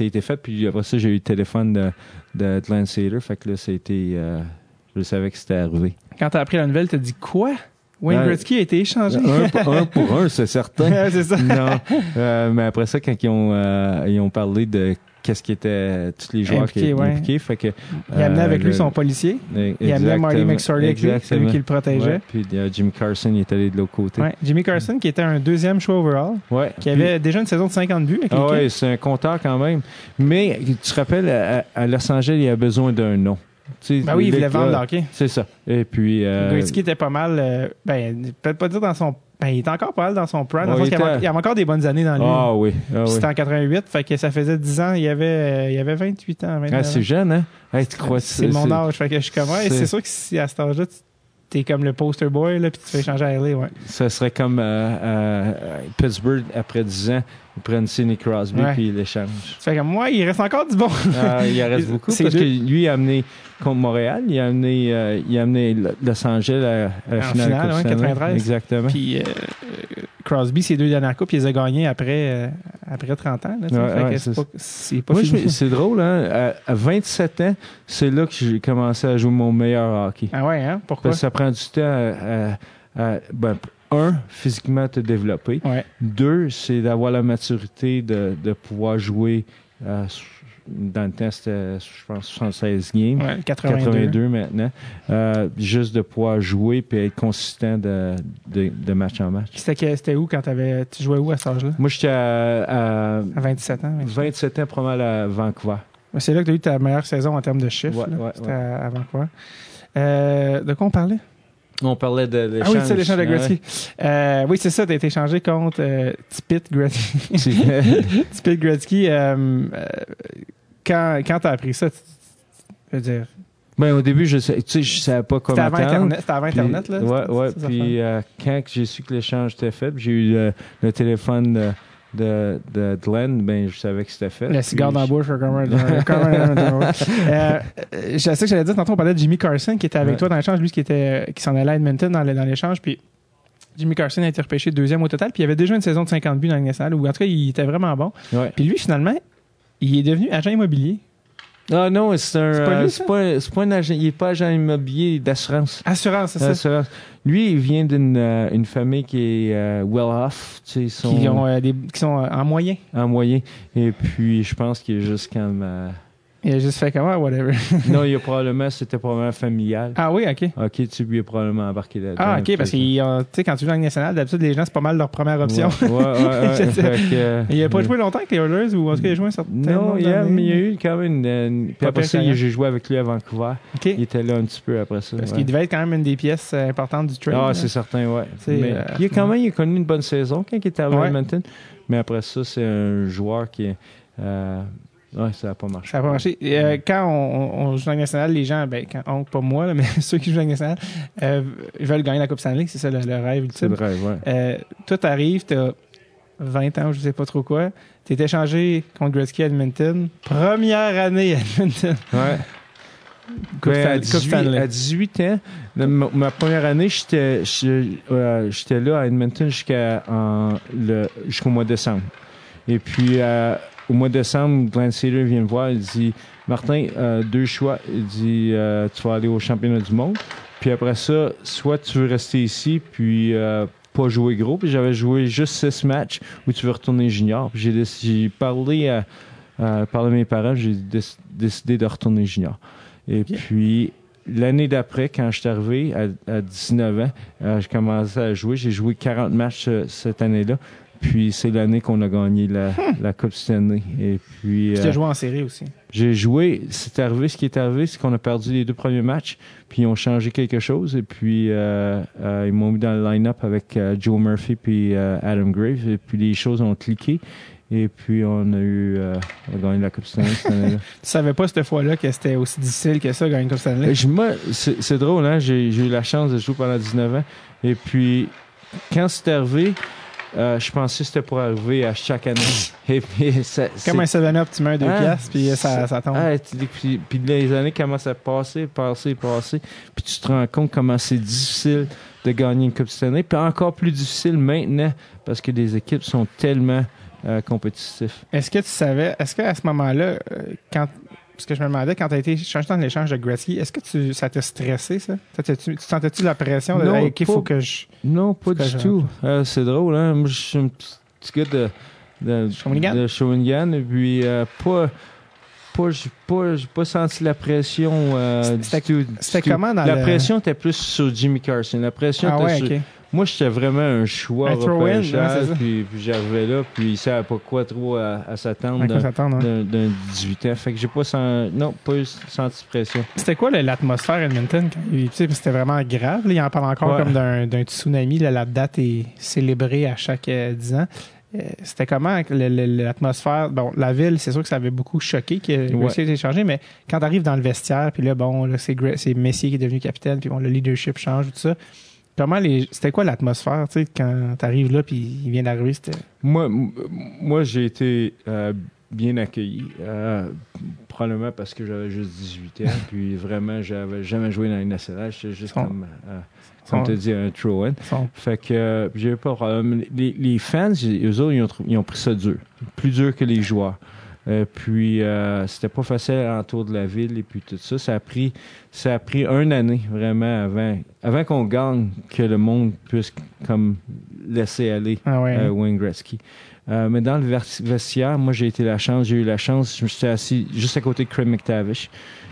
été fait. Puis après ça, j'ai eu le téléphone de, de Glenn Sater. Fait que là, ça a été, euh, je savais que c'était arrivé. Quand tu as appris la nouvelle, tu as dit quoi? Wayne Gretzky a été échangé. Un, pour un, c'est certain. c'est ça. Non. Euh, mais après ça, quand ils ont, euh, ils ont parlé de qu'est-ce qui était tous les joueurs qui étaient impliqués. Fait que, il amenait avec lui son policier. Il amenait Marty McSorley avec lui. C'est lui qui le protégeait. puis Jimmy Carson il est allé de l'autre côté. Jimmy Carson qui était un deuxième choix overall. Qui avait déjà une saison de 50 buts. ah oui, c'est un compteur quand même. Mais tu te rappelles, à, Los Angeles, il y a besoin d'un nom. Ben oui, il voulait vendre le hockey. C'est ça. Et puis. Euh, Gretzky était pas mal. Euh, ben, peut-être pas dire dans son ben, il est encore pas mal dans son prime. il, y avait, encore des bonnes années dans lui. Ah oui. Ah, C'était en 88, fait que ça faisait 10 ans. Il avait, euh, il avait 28 ans. Ah, c'est jeune, hein? c'est mon âge. Fait que je suis comme, c'est sûr que si à cet âge-là, t'es comme le poster boy, là, puis tu fais changer à LA, ouais. Ça serait comme euh, euh, Pittsburgh, après 10 ans, ils prennent Sidney Crosby, puis ils l'échangent. Fait comme moi, il reste encore du bon. Ah, il reste beaucoup, parce que lui, il a amené contre Montréal, il a amené, euh, il a amené Los Angeles à, la finale, finale, ouais, 93. Exactement. Puis Crosby, ses deux dernières coupes, il les a gagnées après, après 30 ans. c'est pas, C'est drôle, hein? À, 27 ans, c'est là que j'ai commencé à jouer mon meilleur hockey. Ah ouais, hein? Pourquoi? ça prend du temps à, ben, un, physiquement te développer. Deux, c'est d'avoir la maturité de, de pouvoir jouer. Euh, dans le temps, c'était, je pense, 76 games. 82. maintenant. Euh, juste de pouvoir jouer et être consistant de, de, match en match. C'était, où quand tu jouais où à cet âge-là? Moi, j'étais à, à, 27 ans. 27 ans, probablement à Vancouver. C'est là que tu as eu ta meilleure saison en termes de chiffres. c'était à, Vancouver. Euh, de quoi on parlait? On parlait de l'échange. Ah oui, c'est l'échange de Gretzky. Euh, oui, c'est ça, tu as été échangé contre euh, Tipit Gretzky. Tipit Gretzky. Euh, euh, quand quand tu as appris ça, tu, veux dire? Ben, au début, je sais, tu sais, je savais pas comment. C'était avant Internet, c'était avant Internet, là. Ouais, ouais. Puis, quand j'ai su que l'échange était fait, j'ai eu le, le téléphone de, de Glenn, ben, je savais que c'était fait. Le cigare dans la bouche, comme un, euh, Je sais que j'allais dire, tantôt, on parlait de Jimmy Carson qui était avec toi dans l'échange, lui qui, était, qui s'en allait à Edmonton dans l'échange, puis Jimmy Carson a été repêché deuxième au total, puis il avait déjà une saison de 50 buts dans le national, ou en tout cas, il était vraiment bon. Puis lui, finalement, il est devenu agent immobilier. Ah non, c'est un. C'est pas, euh, pas, un agent. Il n'est pas agent immobilier d'assurance. Assurance, c'est ça. Lui, il vient d'une euh, une famille qui est euh, well off. Tu sais, qui, ont, des, qui sont en moyen. En moyen. Et puis, je pense qu'il est juste comme. Il a juste fait comment, whatever. non, il a probablement, c'était probablement familial. Ah oui, OK. OK, tu lui as probablement embarqué là Ah, OK, parce que, tu sais, quand tu joues en national, d'habitude, les gens, c'est pas mal leur première option. Ouais, ouais, ouais, il a pas joué longtemps avec les Oilers ou est-ce qu'il a joué un certain Non, il, a, mais il y a eu quand même une. puis après ça, j'ai joué avec lui à Vancouver. OK. Il était là un petit peu après ça. Parce qu'il devait être quand même une des pièces euh, importantes du trade. Ah, c'est certain, ouais. Mais euh, il a quand même il a connu une bonne saison quand il était à Edmonton. Mais après ça, c'est un joueur qui est. Euh, oui, ça n'a pas marché. Ça n'a pas marché. Euh, quand on, joue dans la nationale, les gens, ben, quand, pas moi, mais ceux qui jouent dans la nationale, euh, veulent gagner la Coupe Stanley. C'est ça le, rêve ultime. C'est le rêve, oui. Euh, toi, tu arrives, tu as 20 ans, je ne sais pas trop quoi. Tu es échangé contre Gretzky à Edmonton. Première année à Edmonton. Oui. Ben, à, 18, à, 18, ans, ma, première année, j'étais euh, là à Edmonton jusqu'au mois de décembre. Et puis, au mois de décembre, Glenn Sater vient me voir, il dit Martin, euh, deux choix. Il dit euh, Tu vas aller au championnat du monde. Puis après ça, soit tu veux rester ici, puis euh, pas jouer gros. Puis j'avais joué juste six matchs où tu veux retourner junior. J'ai parlé à, à, mes parents, j'ai décidé de retourner junior. Et puis l'année d'après, quand je suis arrivé à, à 19 ans, j'ai commencé à jouer. J'ai joué 40 matchs cette année-là. Puis c'est l'année qu'on a gagné la, hmm. la Coupe Stanley. Et puis. Tu as euh, joué en série aussi. J'ai joué. C'est arrivé. Ce qui est arrivé, c'est qu'on a perdu les deux premiers matchs. Puis ils ont changé quelque chose. Et puis euh, euh, ils m'ont mis dans le line-up avec Joe Murphy puis Adam Graves. Et puis les choses ont cliqué. Et puis on a eu on a gagné la Coupe Stanley cette année-là. tu savais pas cette fois-là que c'était aussi difficile que ça, gagner la Coupe Stanley? C'est drôle, hein? J'ai eu la chance de jouer pendant 19 ans. Et puis quand c'est arrivé, euh, je pensais que c'était pour arriver à chaque année. Et puis, Comme un 7-up, tu mets deux ah, pièces, puis ça, ça tombe. Ah, puis, puis, les années commencent à passer, passer, passer. Puis tu te rends compte comment c'est difficile de gagner une Coupe Stanley. Puis encore plus difficile maintenant parce que les équipes sont tellement euh, compétitives. Est-ce que tu savais, est-ce qu'à ce, moment-là, euh, quand parce que je me demandais, quand tu as été changé dans l'échange de Gretzky, est-ce que tu, ça t'a stressé, ça? Tu, sentais-tu la pression de non, qu'il faut que je. Non, pas du tout. Euh, c'est drôle, hein? Moi, je suis un petit, gars de, de, de Shawinigan, et puis pas pas, pas, pas senti la pression euh, C'était comment dans La pression était plus sur Jimmy Carson. La pression ah, était sur... Moi, j'étais vraiment un choix un repêchage, puis, puis j'arrivais là, puis il savait pas quoi trop à, s'attendre d'un 18 ans. Fait que j'ai pas senti, non, pas senti pression. C'était quoi l'atmosphère Edmonton? C'était vraiment grave. il en parle encore comme d'un tsunami. la date est célébrée à chaque 10 euh, ans. Euh, c'était comment l'atmosphère? Bon, la ville, c'est sûr que ça avait beaucoup choqué que ouais. été changé, mais quand tu arrives dans le vestiaire, puis là, bon, là, c'est, Messier qui est devenu capitaine, puis bon, le leadership change, tout ça. Comment les. C'était quoi l'atmosphère, tu sais, quand tu arrives là, puis il vient d'arriver? Moi, moi j'ai été euh, bien accueilli. Euh, probablement parce que j'avais juste 18 ans, puis vraiment, j'avais jamais joué dans les nationale. J'étais juste comme comme tu dit, un throw-in. Fait que euh, j'ai pas Les, les, fans, eux autres, ils ont, ils ont, pris ça dur. Plus dur que les joueurs. Euh, puis euh, c'était pas facile autour de la ville et puis tout ça. Ça a pris ça a pris une année vraiment avant avant qu'on gagne que le monde puisse comme laisser aller ah euh, Wayne Gretzky. Mais dans le vestiaire, moi j'ai été la chance, j'ai eu la chance, je me suis assis juste à côté de Craig McTavish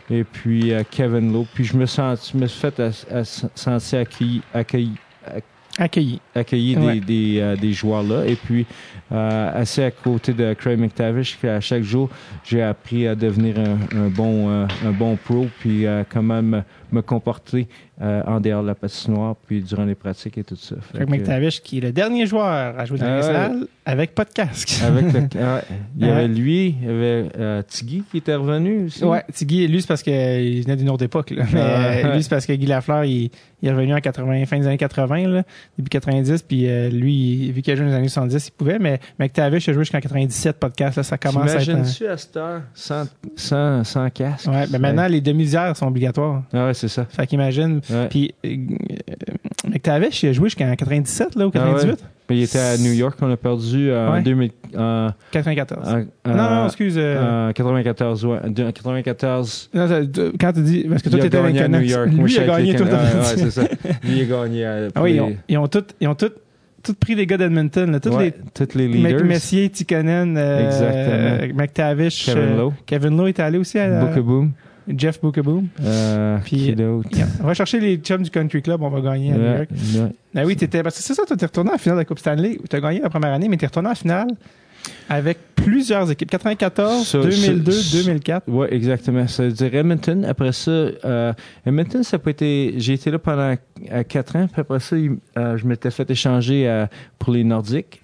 et puis Kevin Lowe. Puis je me, sens, me suis fait à, sentir accueilli, accueilli, accueilli. Accueilli. Des, des, euh, des, joueurs là. Et puis, euh, assez à côté de Craig McTavish, à chaque jour, j'ai appris à devenir un, un bon, euh, un bon pro, puis comment me, me comporter euh, en dehors de la patinoire, puis durant les pratiques et tout ça. Craig McTavish, qui est le dernier joueur à jouer dans les salles avec pas de casque. Avec le, Il y avait lui, il y avait euh, Tiggy qui était revenu aussi. Ouais, Tiggy, lui, c'est parce qu'il venait d'une autre époque. Là. Mais, lui, c'est parce que Guy Lafleur, il, il, est revenu en 80, fin des années 80, là, début 90, puis euh, lui, vu qu'il a joué dans les années 70, il pouvait, mais McTavish a joué jusqu'en 97 podcast, là, ça commence à être... T'imagines-tu à cette heure, sans, sans, sans casque? Ouais, mais maintenant, les demi-heures sont obligatoires. Ah ouais, c'est ça. Fait qu'imagine. Puis, euh, McTavish, il a joué jusqu'en 97 là, ou 98. Ah il était à New York, on a perdu en 2000, 94. non, non, excuse. Euh, en 94, ouais. En 94. Non, quand tu dis. Parce que toi, tu étais à New York. Lui, il a gagné tout. Ouais, c'est ça. Lui, il a gagné. ah oui, ils ont, ils ont tous. Ils ont tout pris les gars d'Edmonton. Tous, ouais, les, tous les leaders. Messier, Tikkanen, euh, McTavish. Kevin Lowe. Kevin Lowe était allé aussi à. Boom. Jeff Bookaboom. Euh, Puis, on va chercher les chums du Country Club, on va gagner à New York. Ah oui, t'étais, parce que c'est ça, tu es retourné en finale de la Coupe Stanley. Tu as gagné la première année, mais tu es retourné en finale avec plusieurs équipes. 94, 2002, 2004. Oui, exactement. Ça veut dire Edmonton. Après ça, euh, Edmonton, ça peut été. J'ai été là pendant euh, quatre ans. Puis après ça, euh, je m'étais fait échanger euh, pour les Nordiques.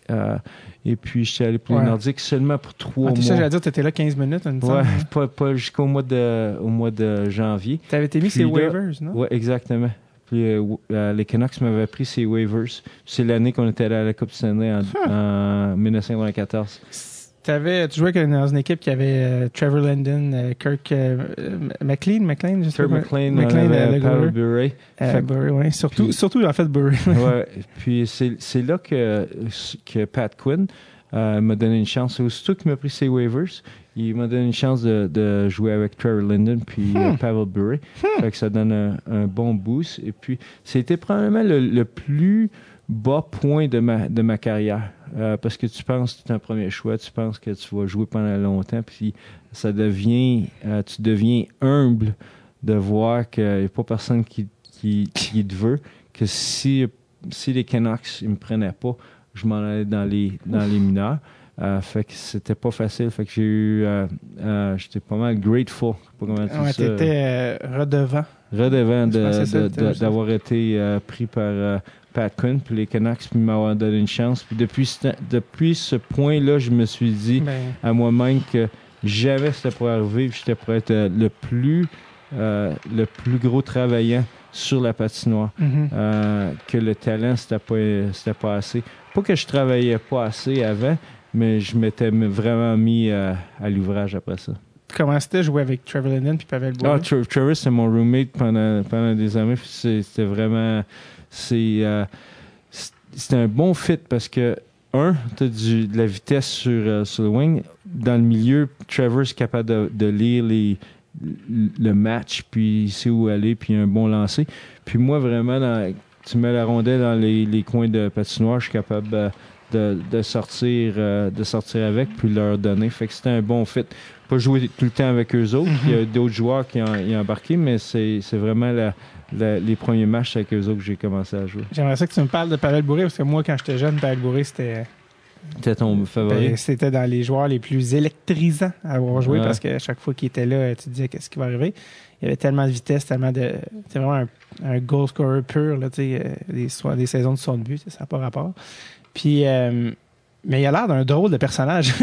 Et puis, je suis allé pour les Nordiques seulement pour trois ah, mois. Ça, j'allais dire, tu étais là 15 minutes, une Ouais, pas, pas jusqu'au mois de, au mois de janvier. Tu avais été mis ces waivers, non? Oui, exactement. Puis euh, euh, les Canucks m'avaient pris ces waivers. C'est l'année qu'on était allé à la Coupe Stanley en, en 1994. Avais, tu jouais dans une équipe qui avait euh, Trevor Linden, Kirk McLean, McLean, je sais pas. McLean, McLean euh, Paul Burry. Burry, oui. Surtout, surtout, en fait, Burry. ouais. Puis c'est là que, que Pat Quinn m'a donné une chance. Aussitôt qu'il m'a pris ses waivers, il m'a donné une chance de, de, jouer avec Trevor Linden puis euh, hmm. Pavel Burry. Hmm. Fait que ça donne un, un, bon boost. Et puis, c'était probablement le, le, plus bas point de ma, de ma carrière. Euh, parce que tu penses que tu es un premier choix, tu penses que tu vas jouer pendant longtemps, puis ça devient, euh, tu deviens humble de voir qu'il n'y a pas personne qui, qui, qui te veut, que si, si les Canucks ne me prenaient pas, je m'en allais dans les, dans les mineurs. Euh, fait que c'était pas facile. Fait que j'ai eu. Euh, euh, j'étais pas mal grateful. Pas comment ouais, t'étais redevant. Redevant d'avoir été pris par Pat Quinn, puis les Canucks, puis m'avoir donné une chance. Puis depuis, depuis ce point-là, je me suis dit ben. à moi-même que jamais c'était pour arriver, j'étais pour être le plus, le plus gros travaillant sur la patinoire. Mm-hmm. que le talent, c'était pas, pas assez. Pas que je travaillais pas assez avant, mais je m'étais vraiment mis euh, à l'ouvrage après ça. Comment c'était jouer avec Trevor Linden puis Pavel Bourré? Ah, Trevor, c'est mon roommate pendant, pendant des années. C'était vraiment, c'est c'est un bon fit parce que un, tu as de la vitesse sur, sur le wing. Dans le milieu, Trevor est capable de, lire les, le match, puis il sait où aller, puis un bon lancer. Puis moi, vraiment, tu mets la rondelle dans les, les coins de patinoire, je suis capable de, de, sortir, de sortir avec, puis leur donner. Fait que c'était un bon fit pas jouer tout le temps avec eux autres. Il y a mhm. d'autres joueurs qui ont, embarqué, mais c'est vraiment les premiers matchs avec eux autres que j'ai commencé à jouer. J'aimerais ça que tu me parles de Pavel Bourré, parce que moi, quand j'étais jeune, Pavel Bourré, c'était. C'était ton favori? Ben, c'était dans les joueurs les plus électrisants à avoir joué, parce qu'à chaque fois qu'il était là, tu te disais qu'est-ce qui va arriver? Il y avait tellement de vitesse, tellement de. C'était vraiment un, goal scorer pur, là, euh, des, des saisons de son but, ça n'a pas rapport. Puis. Euh, mais il a l'air d'un drôle de personnage.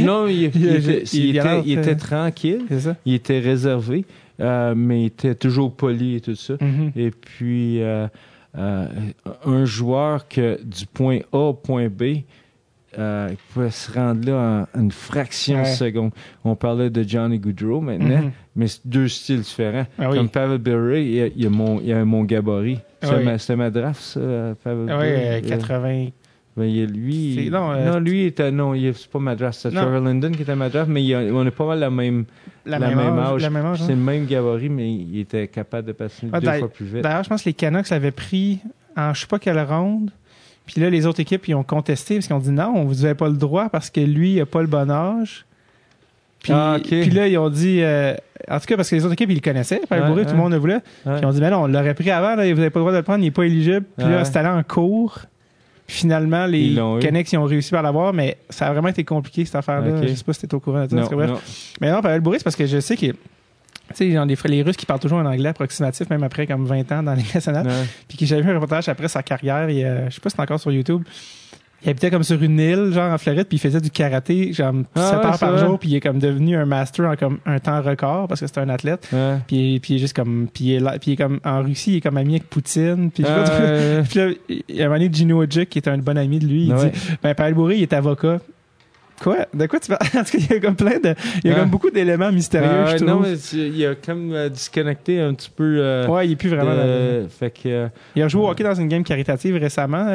non, il, était, tranquille. Il était réservé, euh, mais il était toujours poli et tout ça. Mm-hmm. Et puis, euh, euh, un joueur que du point A au point B, il pouvait se rendre là en, une fraction de seconde. On parlait de Johnny Goodrow maintenant, mm-hmm. mais c'est deux styles différents. Ah Comme Pavel Berry, il y a, il y a, mon, il y a mon gabarit. Ah C'était ma, draft, ça, Pavel ah Oui, 80. Il y a lui. Non, euh, non, lui était. Non, c'est pas Madras. C'est Trevor Linden qui était Madras, mais on est pas mal la même, la, même, âge. C'est le même gabarit, mais il était capable de passer deux fois plus vite. D'ailleurs, je pense que les Canucks l'avaient pris en je sais pas quelle ronde. Puis là, les autres équipes, ils ont contesté parce qu'ils ont dit non, vous n'avez pas le droit parce que lui, il n'a pas le bon âge. Puis, ah, puis là, ils ont dit. Euh, en tout cas, parce que les autres équipes, ils le connaissaient. tout le monde le voulait. Puis ils ont dit mais non, on l'aurait pris avant, là, vous n'avez pas le droit de le prendre, il n'est pas éligible. Puis là, c'est allé en cours finalement, les Canucks ont réussi à l'avoir, mais ça a vraiment été compliqué cette affaire-là. Je sais pas si tu es au courant de ça. Non, Mais non, Pavel Bourris, parce que je sais que tu sais, des les Russes qui parlent toujours en anglais approximatif, même après comme 20 ans dans les nationales. Puis qui j'avais vu un reportage après sa carrière, et, je sais pas si c'est encore sur YouTube il habitait comme sur une île, genre en Floride, puis il faisait du karaté, genre 7 ah heures par jour, puis il est comme devenu un master en comme un temps record parce que c'est un athlète. Puis, puis il est juste comme, puis il est, là, puis il est comme en Russie, il est comme ami avec Poutine. Puis, ah puis là, il y a un moment donné, Gino Ojic, qui est un bon ami de lui, il dit, ben Paul Bourré, il est avocat. Quoi? De quoi tu parles? En tout cas, il y a comme plein de. Il y a comme beaucoup d'éléments mystérieux, je trouve. Non, mais il a comme euh, disconnecté un petit peu. Euh, ouais, il est plus vraiment. fait que, euh, il a joué au hockey dans une game caritative récemment.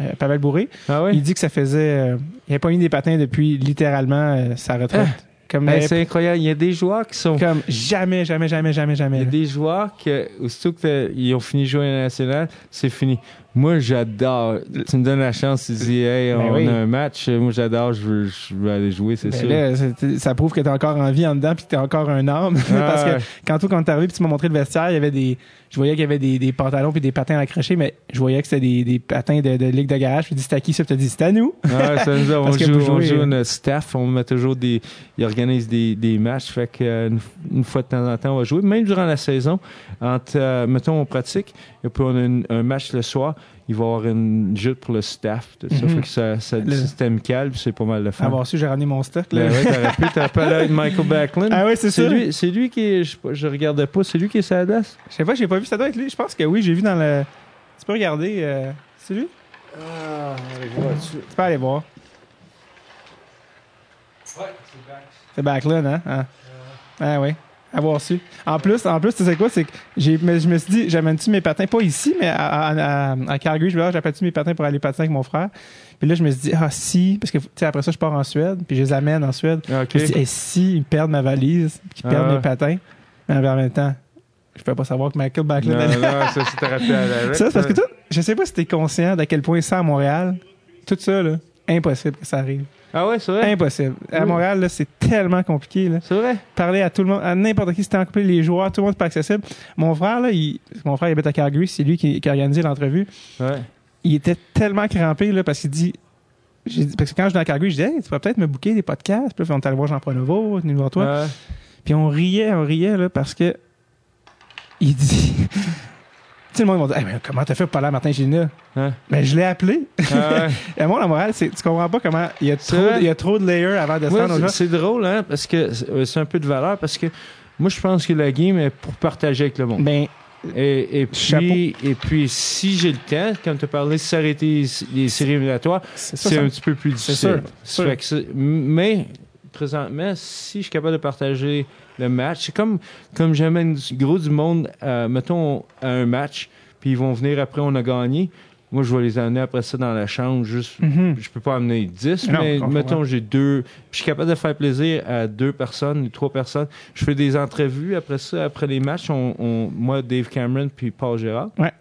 Euh, Pavel Bourré. Ah il dit que ça faisait. Euh, il n'a pas mis des patins depuis littéralement euh, sa retraite. Ah. c'est incroyable. Il y a des joueurs qui sont. Comme jamais, jamais, jamais, jamais, jamais. Il y a des joueurs qui, aussitôt qu'ils ont fini de jouer à la nationale, c'est fini. Moi, j'adore. Tu me donnes la chance, tu dis, hey, ben on a un match. Moi, j'adore, je veux, je veux aller jouer, c'est ben sûr. ça prouve que tu es encore en vie en dedans puis que tu es encore un homme. Parce que quand, toi, quand tu arrivé puis tu m'as montré le vestiaire, il y avait des. Je voyais qu'il y avait des, des pantalons puis des patins accrochés, mais je voyais que c'était des, des patins de, de ligue de garage. Puis dis, c'était à qui ça? Puis tu dit, c'était à nous. Ouais, ça nous a, on, joue, on joue notre staff, on met toujours des. Ils organisent des, des matchs. Fait que euh, une, fois de temps en temps, on va jouer. Même durant la saison, entre, euh, mettons, on pratique, on a un match le soir il va y avoir une jute pour le staff, tout ça. Mhm. Fait que ça, ça le système calme, c'est pas mal de fun. Avoir su, j'ai ramené mon stock. Là. Ben ouais, t'aurais pu, t'as pas l'air de Michael Backlund. Ah oui, c'est ça. Lui, c'est lui qui je, je regardais pas, c'est lui qui est sa Je sais pas, j'ai pas vu, ça doit être lui. Je pense que oui, j'ai vu dans le. Tu peux regarder, euh... c'est lui? Ah, voir dessus. Tu peux aller voir. Ouais, c'est Backlund. C'est Backlund, hein? Ah, ah oui avoir su. En plus, en plus, tu sais quoi, c'est que j'ai, je me suis dit, j'amène-tu mes patins, pas ici, mais à, à, à Calgary, je vais j'appelle-tu mes patins pour aller patiner avec mon frère? Puis là, je me suis dit, ah si, parce que, tu sais, après ça, je pars en Suède, puis je les amène en Suède. Okay. Je me suis dit, et si ils perdent ma valise, qu'ils perdent ah. mes patins, mais en même temps, je peux pas savoir que Michael Backlund... Non, non, ça, c'est à Ça, parce que toi, je sais pas si t'es conscient d'à quel point ça à Montréal, tout ça, là, impossible que ça arrive. Ah ouais, c'est vrai? Impossible. À Montréal, là, c'est tellement compliqué. C'est vrai? Parler à tout le monde, à n'importe qui, c'était couple les joueurs, tout le monde n'est pas accessible. Mon frère, là, il, mon frère, il habite à Calgary, c'est lui qui, qui a organisé l'entrevue. Ouais. Il était tellement crampé, là, parce qu'il dit, parce que quand je suis dans Calgary, je disais, hey, tu pourrais peut-être me booker des podcasts. Puis on allé voir Jean-Paul Nouveau, venu voir toi. Puis on riait, on riait, là, parce que il dit, le monde va dire hey, Comment t'as fait pour parler à Martin Gina hein? Mais je l'ai appelé. Ah Et moi, la morale, c'est tu comprends pas comment il y a trop, il y a trop de layers avant de se rendre C'est drôle, hein, parce que c'est un peu de valeur, parce que moi, je pense que la game est pour partager avec le monde. Ben, et, et, puis, et puis, si j'ai le temps, comme tu as parlé, s'arrêter les séries éliminatoires, c'est un petit peu plus difficile. Sûr, sûr. mais présentement, si je suis capable de partager le match, c'est comme, comme j'amène gros du monde, euh, mettons, à un match, puis ils vont venir après, on a gagné. Moi, je vais les amener après ça dans la chambre. Juste, mm-hmm. je peux pas amener 10, mais mettons, j'ai deux. Je suis capable de faire plaisir à deux personnes, trois personnes. Je fais des entrevues après ça, après les matchs. On, moi, Dave Cameron, puis Paul Gérard. Ouais.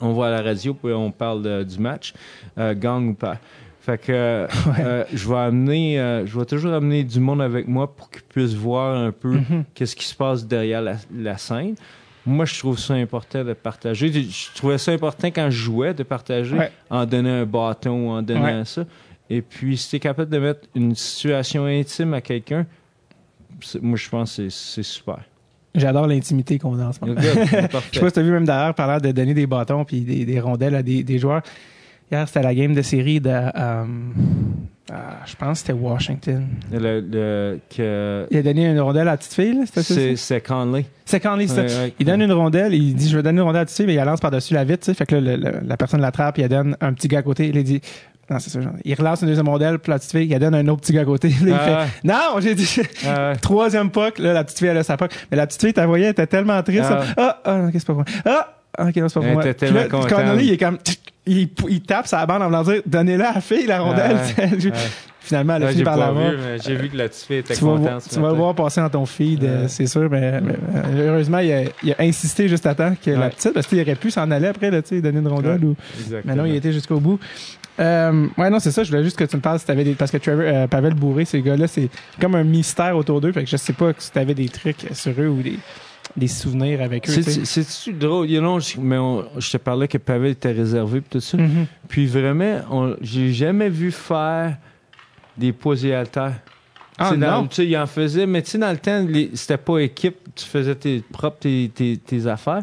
On voit à la radio, puis on parle du match, euh, gang ou pas. Fait que euh, je vais amener, euh, je vais toujours amener du monde avec moi pour qu'ils puissent voir un peu mm-hmm. qu'est-ce qui se passe derrière la scène moi, je trouve ça important de partager. Je trouvais ça important quand je jouais de partager en donnant un bâton, en donnant ça. Et puis, si tu es capable de mettre une situation intime à quelqu'un, moi, je pense que c'est super. J'adore l'intimité qu'on a en ce moment. je sais pas si tu as vu même d'ailleurs parler de donner des bâtons puis des, rondelles à des joueurs. Hier, c'était la game de série de. Euh, ah, je pense que c'était Washington. Le, que... Il a donné une rondelle à la petite fille, c'était C'est Conley. C'est Conley, ça. il donne une rondelle, il dit Je vais donner une rondelle à la petite fille, mais il la lance par-dessus la vitre, Fait que la personne l'attrape, il donne un petit gars à côté. Il dit non, c'est ça. Genre. Il relance une deuxième rondelle, puis la petite fille, il donne un autre petit gars à côté. il ah fait Non, j'ai dit troisième puck, là, la petite fille, elle a sa puck. Mais la petite fille, t'as voyais, elle était tellement triste. Ah, ah, ah ok, c'est pas moi. Ah, ok, non, c'est pas pour moi. Elle était tellement Conley, il est comme il, il tape sa bande en voulant dire donnez-la à la fille la rondelle. Finalement, elle a fini par l'avoir. J'ai vu que la petite fille était contente. tu vas le voir passer dans ton feed, euh, c'est sûr. Mais, euh, heureusement, il a, il a, insisté juste à temps que la petite, parce qu'il aurait pu s'en aller après, là, donner une rondelle. Ou... Mais non, il était jusqu'au bout. Euh, ouais, non, c'est ça. Je voulais juste que tu me parles si t'avais des. Parce que Trevor, euh, Pavel Bourré, ces gars-là, c'est comme un mystère autour d'eux. Fait que je sais pas si t'avais des trucs sur eux ou des des souvenirs avec eux. C'est drôle, know, mais je te parlais que Pavel était réservé et tout ça. Mm-hmm. Puis vraiment, j'ai jamais vu faire des posés et haltères. Ah, non. Il en faisait, mais tu sais, dans le temps, c'était pas équipe, tu faisais tes propres tes, tes affaires.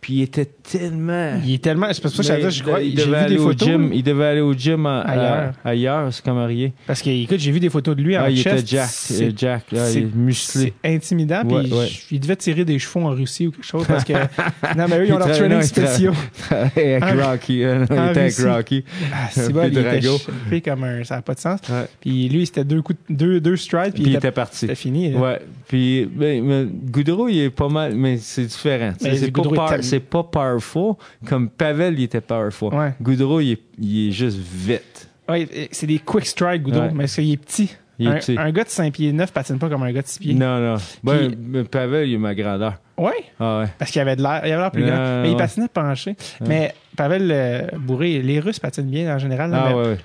Puis il était tellement. Il est tellement. C'est ça que je crois. Il devait, aller des photos, au gym, il devait aller au gym ailleurs. ailleurs, c'est comme marié. Parce que, écoute, j'ai vu des photos de lui en ah, il. Était Jack. Euh, Jack là, il est musclé. C'est intimidant. puis il devait tirer des chevaux en Russie ou quelque chose. Parce que. non, mais eux, ils ont leurs training spéciaux. avec Rocky. Il était avec Rocky. Ah, c'est bon, il était comme un. Ça n'a pas de sens. Puis lui, c'était deux coups, deux, deux strides. Puis il était parti. C'était fini. Ouais. Puis, ben, Goudreau, il est pas mal, mais c'est différent. C'est pas powerful comme Pavel, il était powerful. Ouais. Goudreau, il est, il est juste vite. Oui, c'est des quick strikes, Goudreau, mais est est petit? Il un, petit. un, gars de 5 pieds 9 patine pas comme un gars de 6 pieds. Non, non. Ben, Pavel, il est ma grandeur. Oui? Ah ouais. Parce qu'il avait de l'air, il avait l'air plus grand. Mais il patinait penché. Mais Pavel euh, Bourré, les Russes patinent bien en général. ah ouais,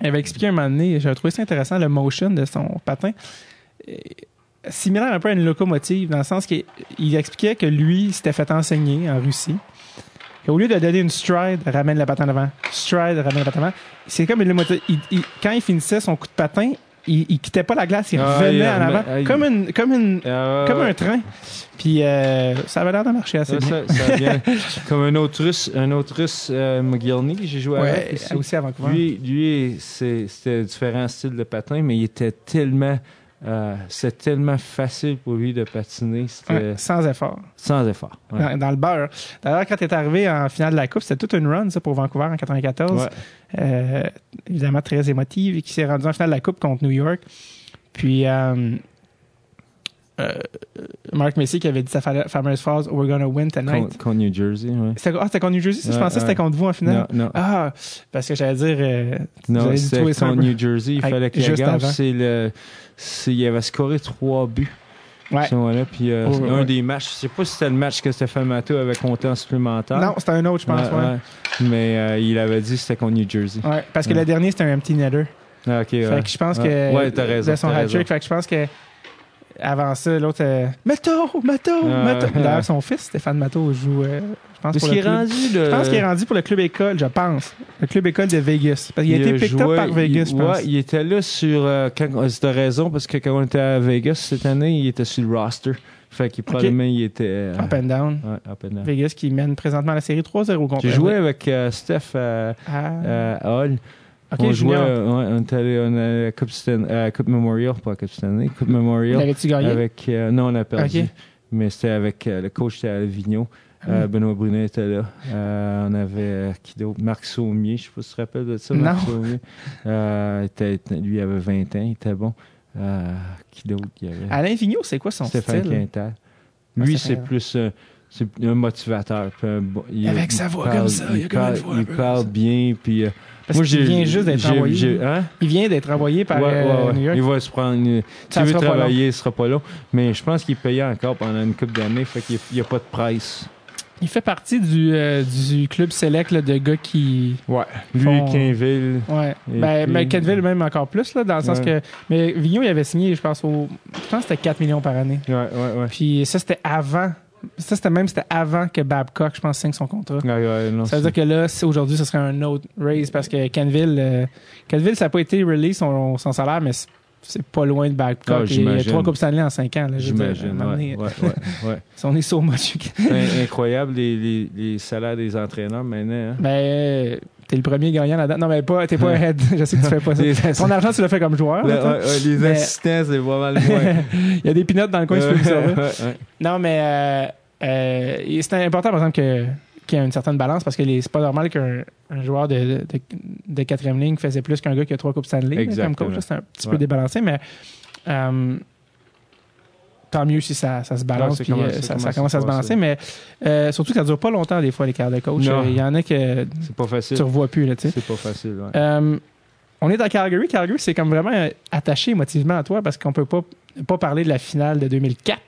Il avait expliqué un moment donné, j'avais trouvé ça intéressant, le motion de son patin. Similaire un peu à une locomotive, dans le sens qu'il expliquait que lui s'était fait enseigner en Russie au lieu de donner une stride, ramène la patin avant. Stride, ramène la patin avant. C'est comme une il, quand il finissait son coup de patin, il, il quittait pas la glace, il ah, revenait en avant, comme une, comme une, ah, comme un train. Puis euh, ça avait l'air de marcher assez bien. Ça, bien. comme un autre russe, un autre russe, euh, j'ai joué avec aussi. aussi à Vancouver. Lui, lui c'était différent style de patin, mais il était tellement euh, c'est tellement facile pour lui de patiner. sans effort. Sans effort. Dans, le beurre. D'ailleurs, quand tu es arrivé en finale de la Coupe, c'était toute une run ça, pour Vancouver en 94. Euh, évidemment, très émotive et qui s'est rendu en finale de la Coupe contre New York. Puis, euh, Mark Messi qui avait dit sa fameuse phrase We're gonna win tonight. Contre, New Jersey, oui. Ah, c'était contre New Jersey? je pensais que c'était contre vous en finale. Non, non. Ah, parce que j'allais dire. non, c'était contre New Jersey. Il fallait que gagne. C'est le il avait scoré trois buts. Ouais. puis euh, oh, un des matchs, je sais pas si c'était le match que Stéphane Matteau avait compté en supplémentaire. Non, c'était un autre, je pense. Mais euh, il avait dit que c'était contre New Jersey. Ouais, parce que le dernier, c'était un empty netter. Ah, ok, fait que je pense que. Ouais, t'as raison. son hat-trick. Fait que je pense que. Avant ça, l'autre. Euh, Mato, Mato, Mato. D'ailleurs, son fils, Stéphane Mato, joue euh, je pense qu'il est rendu Je pense qu'il est rendu pour le club école, je pense. Le club école de Vegas. Parce qu'il a, été picked up par Vegas, il, Ouais, il était là sur. Euh, c'était raison, parce que quand on était à Vegas cette année, il était sur le roster. Fait qu'il probablement il était. Euh, up and down. Ouais, up and down. Vegas qui mène présentement la série 3-0 contre J'ai joué avec euh, Steph ah. Hall. On jouait, ouais, on était allé on a la Coupe, euh, Coupe Memorial, pas Coupe Stanley, Coupe Memorial. L'avais-tu gagné? Avec, non, on a perdu. Mais c'était avec le coach, c'était à Vigneault. Euh, hmm. Benoît Brunet était là. Euh, on avait euh, qui d'autre? Marc Saumier, je ne sais pas si tu te rappelles de ça. Marc Saumier. Était, lui, il avait 20 ans, il était bon. qui d'autre? Alain Vigneault, c'est quoi son Stéphane style? Quintal. Lui, c'est plus c'est un motivateur. Avec sa voix comme ça, il, parle, il parle bien. Puis, euh, Parce moi, vient juste d'être envoyé. Hein? Il vient d'être envoyé par euh, New York. Il va se prendre. S'il veut travailler, il sera pas là. Mais je pense qu'il est payé encore pendant une couple d'années. Fait qu'il n'y a, pas de presse. Il fait partie du, euh, du club select de gars qui. Ouais. Lui, font... Kenville. Ouais. Ben, mais Kenville, même encore plus, là, dans le sens que. Mais Vigneault, il avait signé, je pense, au. Je pense que c'était 4 millions par année. Ouais, ouais, ouais. Puis ça, c'était avant ça, c'était même c'était avant que Babcock, je pense, signe son contrat. ça veut dire que là, aujourd'hui, ce serait un autre raise parce que Kenville, euh, Kenville, ça n'a pas été release son, son salaire, mais c'est pas loin de Babcock. Ah, il y a trois Coupes Stanley en cinq ans. J'imagine. Ouais, ouais, ouais, On est so much. Incroyable les, les, les, salaires des entraîneurs maintenant. Hein? Ben, T'es le premier gagnant là-dedans. Non, mais pas, t'es pas head. Je sais que tu fais pas ça. Ton argent, tu l'as fait comme joueur. les assistants, c'est pas mal. Il y a des pinottes dans le coin, tu peux le Non, mais euh, euh, c'est important, par exemple, que qu'il y ait une certaine balance parce que c'est pas normal qu'un joueur de, de, de, quatrième ligne faisait plus qu'un gars qui a trois Coupes Stanley comme coach. C'est un petit peu débalancé, mais euh, tant mieux si ça, ça se balance, puis euh, ça, ça, commence à se balancer. Mais euh, surtout que ça dure pas longtemps, des fois, les carrières de coach. Il y en a que pas facile. tu revois plus. C'est pas facile. Euh, on est à Calgary. Calgary, c'est comme vraiment attaché émotivement à toi parce qu'on peut pas, pas parler de la finale de 2004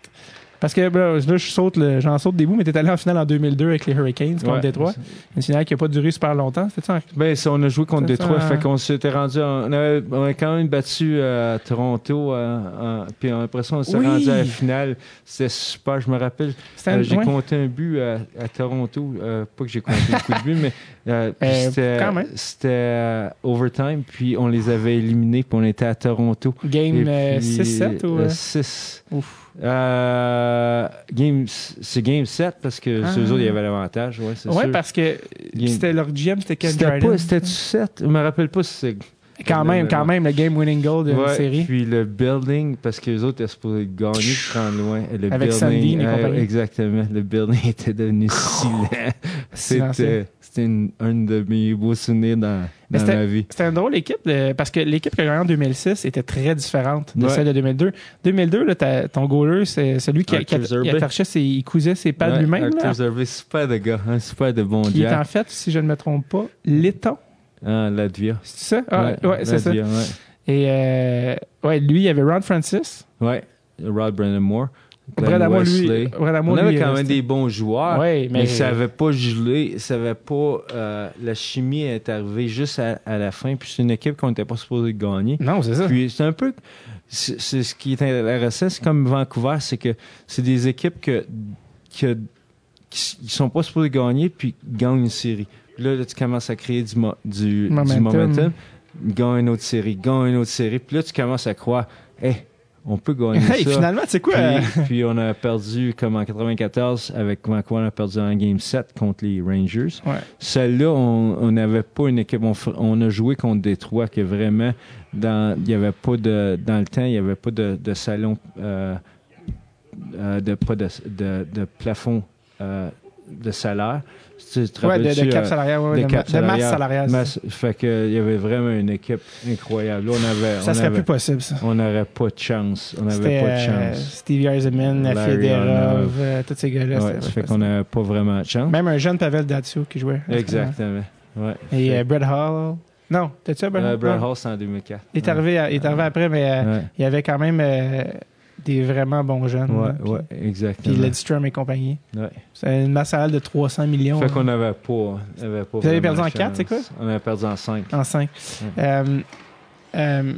parce que là, je saute j'en saute des bouts, mais t'es allé en finale en 2002 avec les Hurricanes contre Détroit. Une finale qui n'a pas duré super longtemps, ça? Ben, on a joué contre Détroit, fait qu'on s'était rendu, on, avait, on a quand même battu euh, à Toronto, euh, puis après ça, on s'est rendu à la finale. C'était super, je me rappelle. Euh, j'ai compté un but à, Toronto, pas que j'ai compté beaucoup de buts, mais c'était overtime, puis on les avait éliminés, puis on était à Toronto. Game 6-7 ou? 6. Ouf. Euh, game, c'est Game 7 parce que ah. eux autres, il y avait l'avantage. C'est ouais parce que c'était leur GM, c'était Ken Dryden. C'était 7 Je me rappelle pas si c'est. Quand même, quand même, le game winning goal de la série. Puis le building, parce que les autres étaient supposés gagner, prendre loin. Le Avec et compagnie. Exactement. Le building était devenu si C'était c'était un de mes beaux souvenirs dans, dans ma vie. C'était une drôle équipe parce que l'équipe qui a gagné en 2006 était très différente de celle de 2002. 2002, là, ton goaler, c'est celui qui, qui, il cousait ses pads lui-même. Arthur super de gars, un super de bon Qui est en fait, si je ne me trompe pas, l'éton. Ah, Latvia. C'est ça? Ah, ouais, c'est ça. Et euh, ouais, lui, il y avait Ron Francis. Ouais, Rod Brandon Moore. Brad lui, on avait quand même des bons joueurs, mais... ça n'avait pas gelé, ça avait pas. Euh, la chimie est arrivée juste à, la fin, puis c'est une équipe qu'on n'était pas supposé gagner. Non, c'est ça. Puis c'est un peu. C'est ce qui est intéressant, c'est comme Vancouver, c'est que c'est des équipes que, que, qui sont pas supposées gagner, puis gagnent une série. Puis là, tu commences à créer du, du, momentum. du momentum, gagne une autre série, gagne une autre série, puis là, tu commences à croire, hé, on peut gagner hey, ça. finalement, c'est quoi? Puis, on a perdu, comme en 94, avec Vancouver, on a perdu en Game 7 contre les Rangers. Celle-là, on n'avait pas une équipe. On, a joué contre Détroit, que vraiment, dans, il y avait pas de, dans le temps, il n'y avait pas de, salon, euh, euh, de, pas de, de, plafond euh, de salaire. Tu ouais, de, de, cap salarial, ouais, de, de, de, masse salariale. Masse, fait qu'il y avait vraiment une équipe incroyable. Là, on avait, ça on serait avait, plus possible, ça. On n'aurait pas de chance. On n'avait pas de chance. Euh, Stevie Eisenman, Federov, euh, tous ces gars-là. Ouais, ça fait qu'on n'avait pas vraiment de chance. Même un jeune Pavel Datsio qui jouait. Exactement. Ouais. Et euh, Brett Hall. Non, t'as-tu Brett Hall? Brett Hall, c'est en 2004. Il est arrivé, il est arrivé après, mais il y avait quand même des vraiment bons jeunes. Ouais, ouais, exactement. Puis Lidstrom et compagnie. Ouais. C'est une masse salariale de 300 millions. Fait qu'on n'avait pas, avait pas. Vous avez perdu en 4, c'est quoi? On avait perdu en 5. En 5. Euh, euh,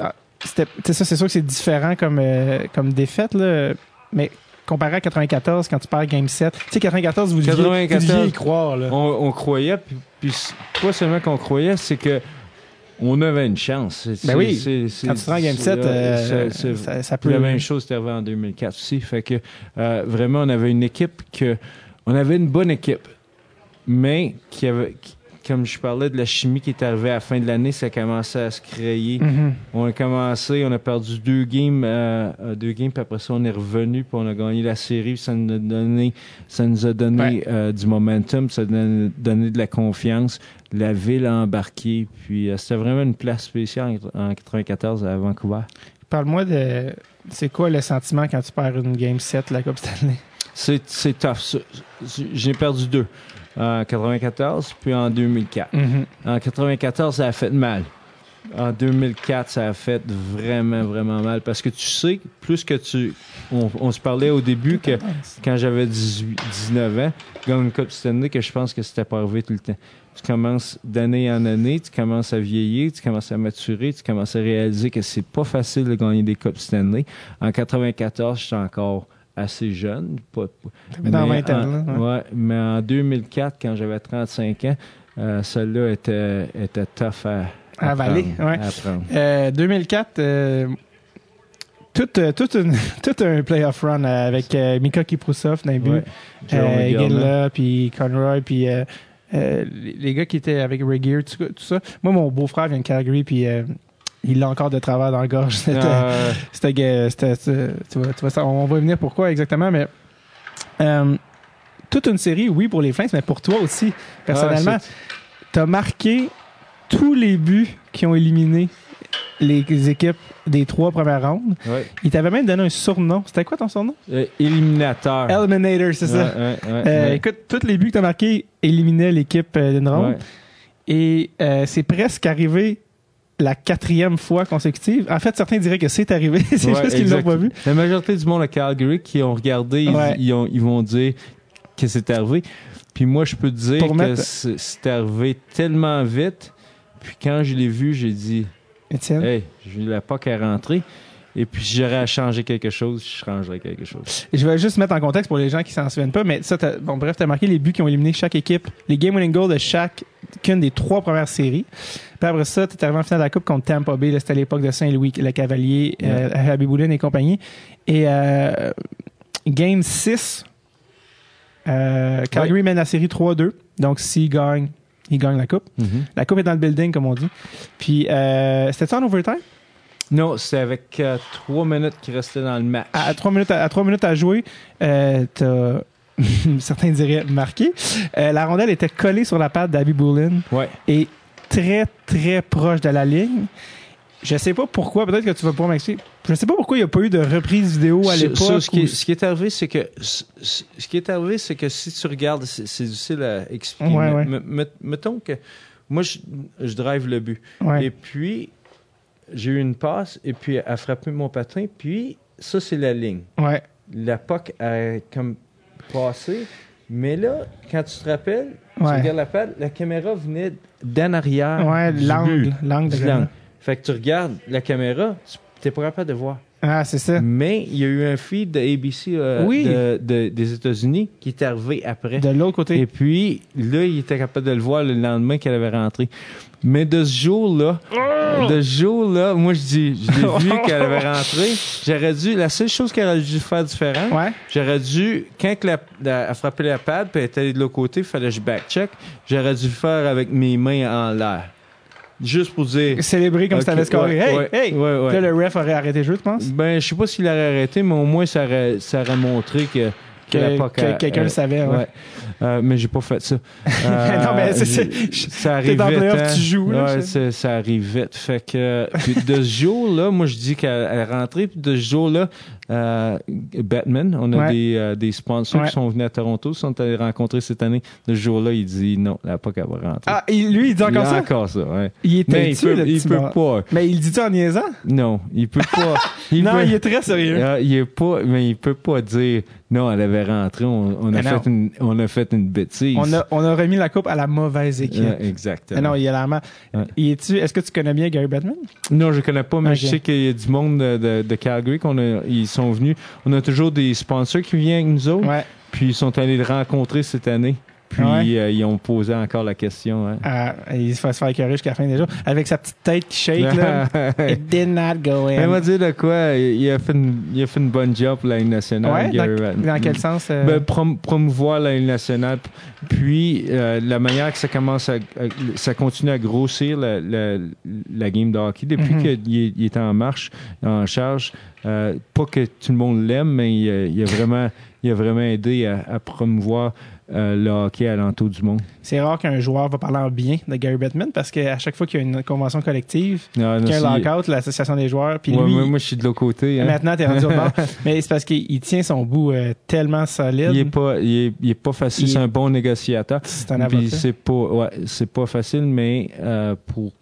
ah, c'est ça, c'est sûr que c'est différent comme, euh, comme défaite, là, mais comparé à 94, quand tu perds Game 7, tu sais, 94, vous deviez, y croire. Là. On, on croyait, puis, puis pas seulement qu'on croyait, c'est que on avait une chance. Ben oui. Quand tu prends Game 7, euh, ça, ça, peut. La même chose c'était arrivé en 2004 aussi. Fait que euh, vraiment, on avait une équipe que. On avait une bonne équipe, mais qui avait, comme je parlais de la chimie qui est arrivée à la fin de l'année, ça a commencé à se créer. Mm-hmm. On a commencé, on a perdu deux games, euh, euh, deux games, puis après ça, on est revenu, puis on a gagné la série. Ça nous a donné, ça nous a donné euh, du momentum, ça nous a donné de la confiance. La ville a embarqué, puis c'était vraiment une place spéciale en 94 à Vancouver. Parle-moi de, c'est quoi le sentiment quand tu perds une game 7 la Coupe Stanley? c'est tough. J'ai perdu deux. En 94, puis en 2004. Mm-hmm. En 94, ça a fait mal. En 2004, ça a fait vraiment, vraiment mal parce que tu sais, plus que tu. On, se parlait au début que quand j'avais 18, 19 ans, gagner une Coupe Stanley, que je pense que c'était pas arrivé tout le temps. Tu commences d'année en année, tu commences à vieillir, tu commences à maturer, tu commences à réaliser que c'est pas facile de gagner des Coupes Stanley. En 94, j'étais encore assez jeune. Pas, mais dans 20 ans, ouais. mais en 2004, quand j'avais 35 ans, euh, celle-là était, était tough à, à avaler. Ouais. Euh, 2004, euh, tout, euh, tout, une, tout un playoff run avec euh, Mika Kiprusov buts, euh, puis Conroy, puis les gars qui étaient avec Ray Gear, tout, ça. Moi, mon beau-frère vient de Calgary, puis il a encore de travail dans le gorge. C'était, c'était, tu vois, tu vois ça, on va venir pourquoi exactement, mais toute une série, oui, pour les Flames, mais pour toi aussi, personnellement. tu as marqué tous les buts qui ont éliminé les équipes des trois premières rondes. Il t'avait même donné un surnom. C'était quoi ton surnom? Euh, éliminateur. Eliminator, c'est ça. Euh, écoute, tous les buts que tu as marqués éliminaient l'équipe euh, d'une ronde. Et c'est presque arrivé la quatrième fois consécutive. En fait, certains diraient que c'est arrivé. c'est juste qu'ils l'ont pas vu. La majorité du monde à Calgary qui ont regardé, ils, ils vont dire que c'est arrivé. Puis moi, je peux te dire que c'est arrivé tellement vite puis quand je l'ai vu, j'ai dit Étienne? Hey, je ne pas qu'à rentrer. Et puis, si j'aurais à changer quelque chose, je changerais quelque chose. je vais juste mettre en contexte pour les gens qui s'en souviennent pas, mais ça, bon, bref, tu as marqué les buts qui ont éliminé chaque équipe, les game winning goals de chacune des trois premières séries. Puis après ça, tu es arrivé en finale de la Coupe contre Tampa Bay, c'était à l'époque de Saint-Louis, le Cavalier, yeah. euh, et compagnie. Et euh, game 6, euh, Calgary mène la série 3-2. Donc, s'il gagne, il gagne la coupe. Mhm. La coupe est dans le building, comme on dit. Puis, euh, c'était ça en overtime? Non, c'est avec euh, trois minutes qui restaient dans le match. À, trois, minutes à, trois minutes à jouer, euh, t'as, certains diraient, marqué. Euh, la rondelle était collée sur la patte d'Abby Boulin. Ouais. Et très, très proche de la ligne. Je sais pas pourquoi, peut-être que tu vas pouvoir m'expliquer. Je sais pas pourquoi il n'y a pas eu de reprise vidéo à l'époque. Ce, ce, qui est arrivé, c'est que ce qui est arrivé, c'est que si tu regardes, c'est difficile à expliquer. mettons que moi, je, drive le but. Et puis, j'ai eu une passe, et puis elle a frappé mon patin, puis ça, c'est la ligne. Ouais. La POC a comme passé. Mais là, quand tu te rappelles, tu regardes la la caméra venait d'en arrière. Ouais, l'angle. L'angle. Fait que tu regardes la caméra, tu n'es pas capable de voir. Ah, c'est ça. Mais il y a eu un feed de ABC euh, des États-Unis qui est arrivé après. De l'autre côté. Et puis, là, il était capable de le voir le lendemain qu'elle avait rentré. Mais de ce jour-là, oh! de ce jour-là, moi, je dis, je l'ai vu qu'elle avait rentré. J'aurais dû, la seule chose qu'elle aurait dû faire différent, j'aurais dû, quand elle a frappé la pad, puis elle était allée de l'autre côté, il fallait que je back-check, j'aurais dû le faire avec mes mains en l'air. Juste pour dire. Célébrer comme si t'avais scoré. hey, hey! Là, le ref aurait arrêté le jeu, tu penses? Ben, je sais pas s'il aurait arrêté, mais au moins, ça aurait, ça aurait montré que. Que, quelqu'un le savait, ouais. Euh, mais j'ai pas fait ça. Euh, non, mais c'est, ça arrive vite. Hein. tu joues, là, ouais, ça arrive vite. Fait que, puis de ce jour-là, moi, je dis qu'elle est rentrée, puis de ce jour-là, euh, Batman, on a des, euh, des sponsors qui sont venus à Toronto, qui sont allés rencontrer cette année. Ce jour-là, il dit non, elle n'a pas qu'à rentrer. Ah, lui, il dit encore il ça? encore ça, ouais. Il était Mais il peut, il peut pas. Mais il dit-tu en niaisant? Non, il peut pas. non, il est très sérieux. Ah, il est pas, mais il peut pas dire non, elle avait rentré, on, a, fait une, on a fait une bêtise. On a, on a remis la coupe à la mauvaise équipe. exactement. non, il a la. Est-ce que tu connais bien Gary Batman? Non, je connais pas, mais je sais qu'il y a du monde de, de, Calgary qu'on a, ils sont venus. On a toujours des sponsors qui viennent avec nous autres. Puis ils sont allés le rencontrer cette année. Puis euh, ils ont posé encore la question. Hein. Ah, il va se faire écœurer jusqu'à la fin des jours. Avec sa petite tête qui shake, là. It did not go in. Elle m'a dit de quoi? Il a fait une, il a fait une bonne job pour la Ligue nationale. dans, quel sens? Euh? Ben, promouvoir la Ligue nationale. Puis euh, la manière que ça commence à, ça continue à grossir la, la, game de hockey depuis mm-hmm. qu'il est, en marche, en charge. pas que tout le monde l'aime, mais il, a vraiment il a vraiment aidé à, promouvoir euh, le hockey à l'entour du monde. C'est rare qu'un joueur va parler en bien de Gary Bettman parce qu'à chaque fois qu'il y a une convention collective, qu'il y a un lockout, l'association des joueurs, puis lui, moi, je suis de l'autre côté. Hein. Maintenant, t'es rendu au bord. Mais c'est parce qu'il tient son bout euh, tellement solide. Il est pas, il est, pas facile. C'est un bon négociateur. C'est un C'est pas, ouais, c'est pas facile, mais euh, pour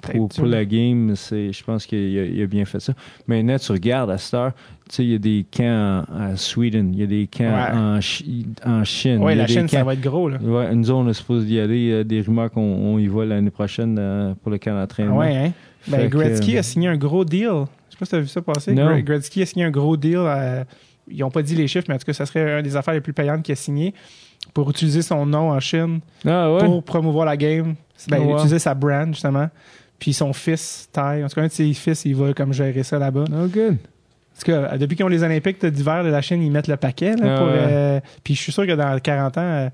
pour, pour, la game, je pense qu'il a, bien fait ça. Maintenant, tu regardes à Star, tu sais, il y a des camps à Sweden, il y a des camps en, en, Chine. Oui, la Chine, ça va être gros. Là. Ouais, nous, on est supposé y aller. Il y a des rumeurs qu'on y va l'année prochaine euh, pour le camp d'entraînement. Oui, hein? Ben, Gretzky a signé un gros deal. Je sais pas si tu as vu ça passer. Non. Gretzky a signé un gros deal. ils n'ont pas dit les chiffres, mais en tout cas, ça serait une des affaires les plus payantes qu'il a signé pour utiliser son nom en Chine ah, ouais? pour promouvoir la game. Ben, il utilisait sa brand, justement. Puis son fils, Ty, en tout cas, un de ses fils, il va comme gérer ça là-bas. Oh, good. Parce que depuis qu'ils ont les Olympiques d'hiver de la Chine, ils mettent le paquet. Là, pour, euh, puis je suis sûr que dans 40 ans, euh,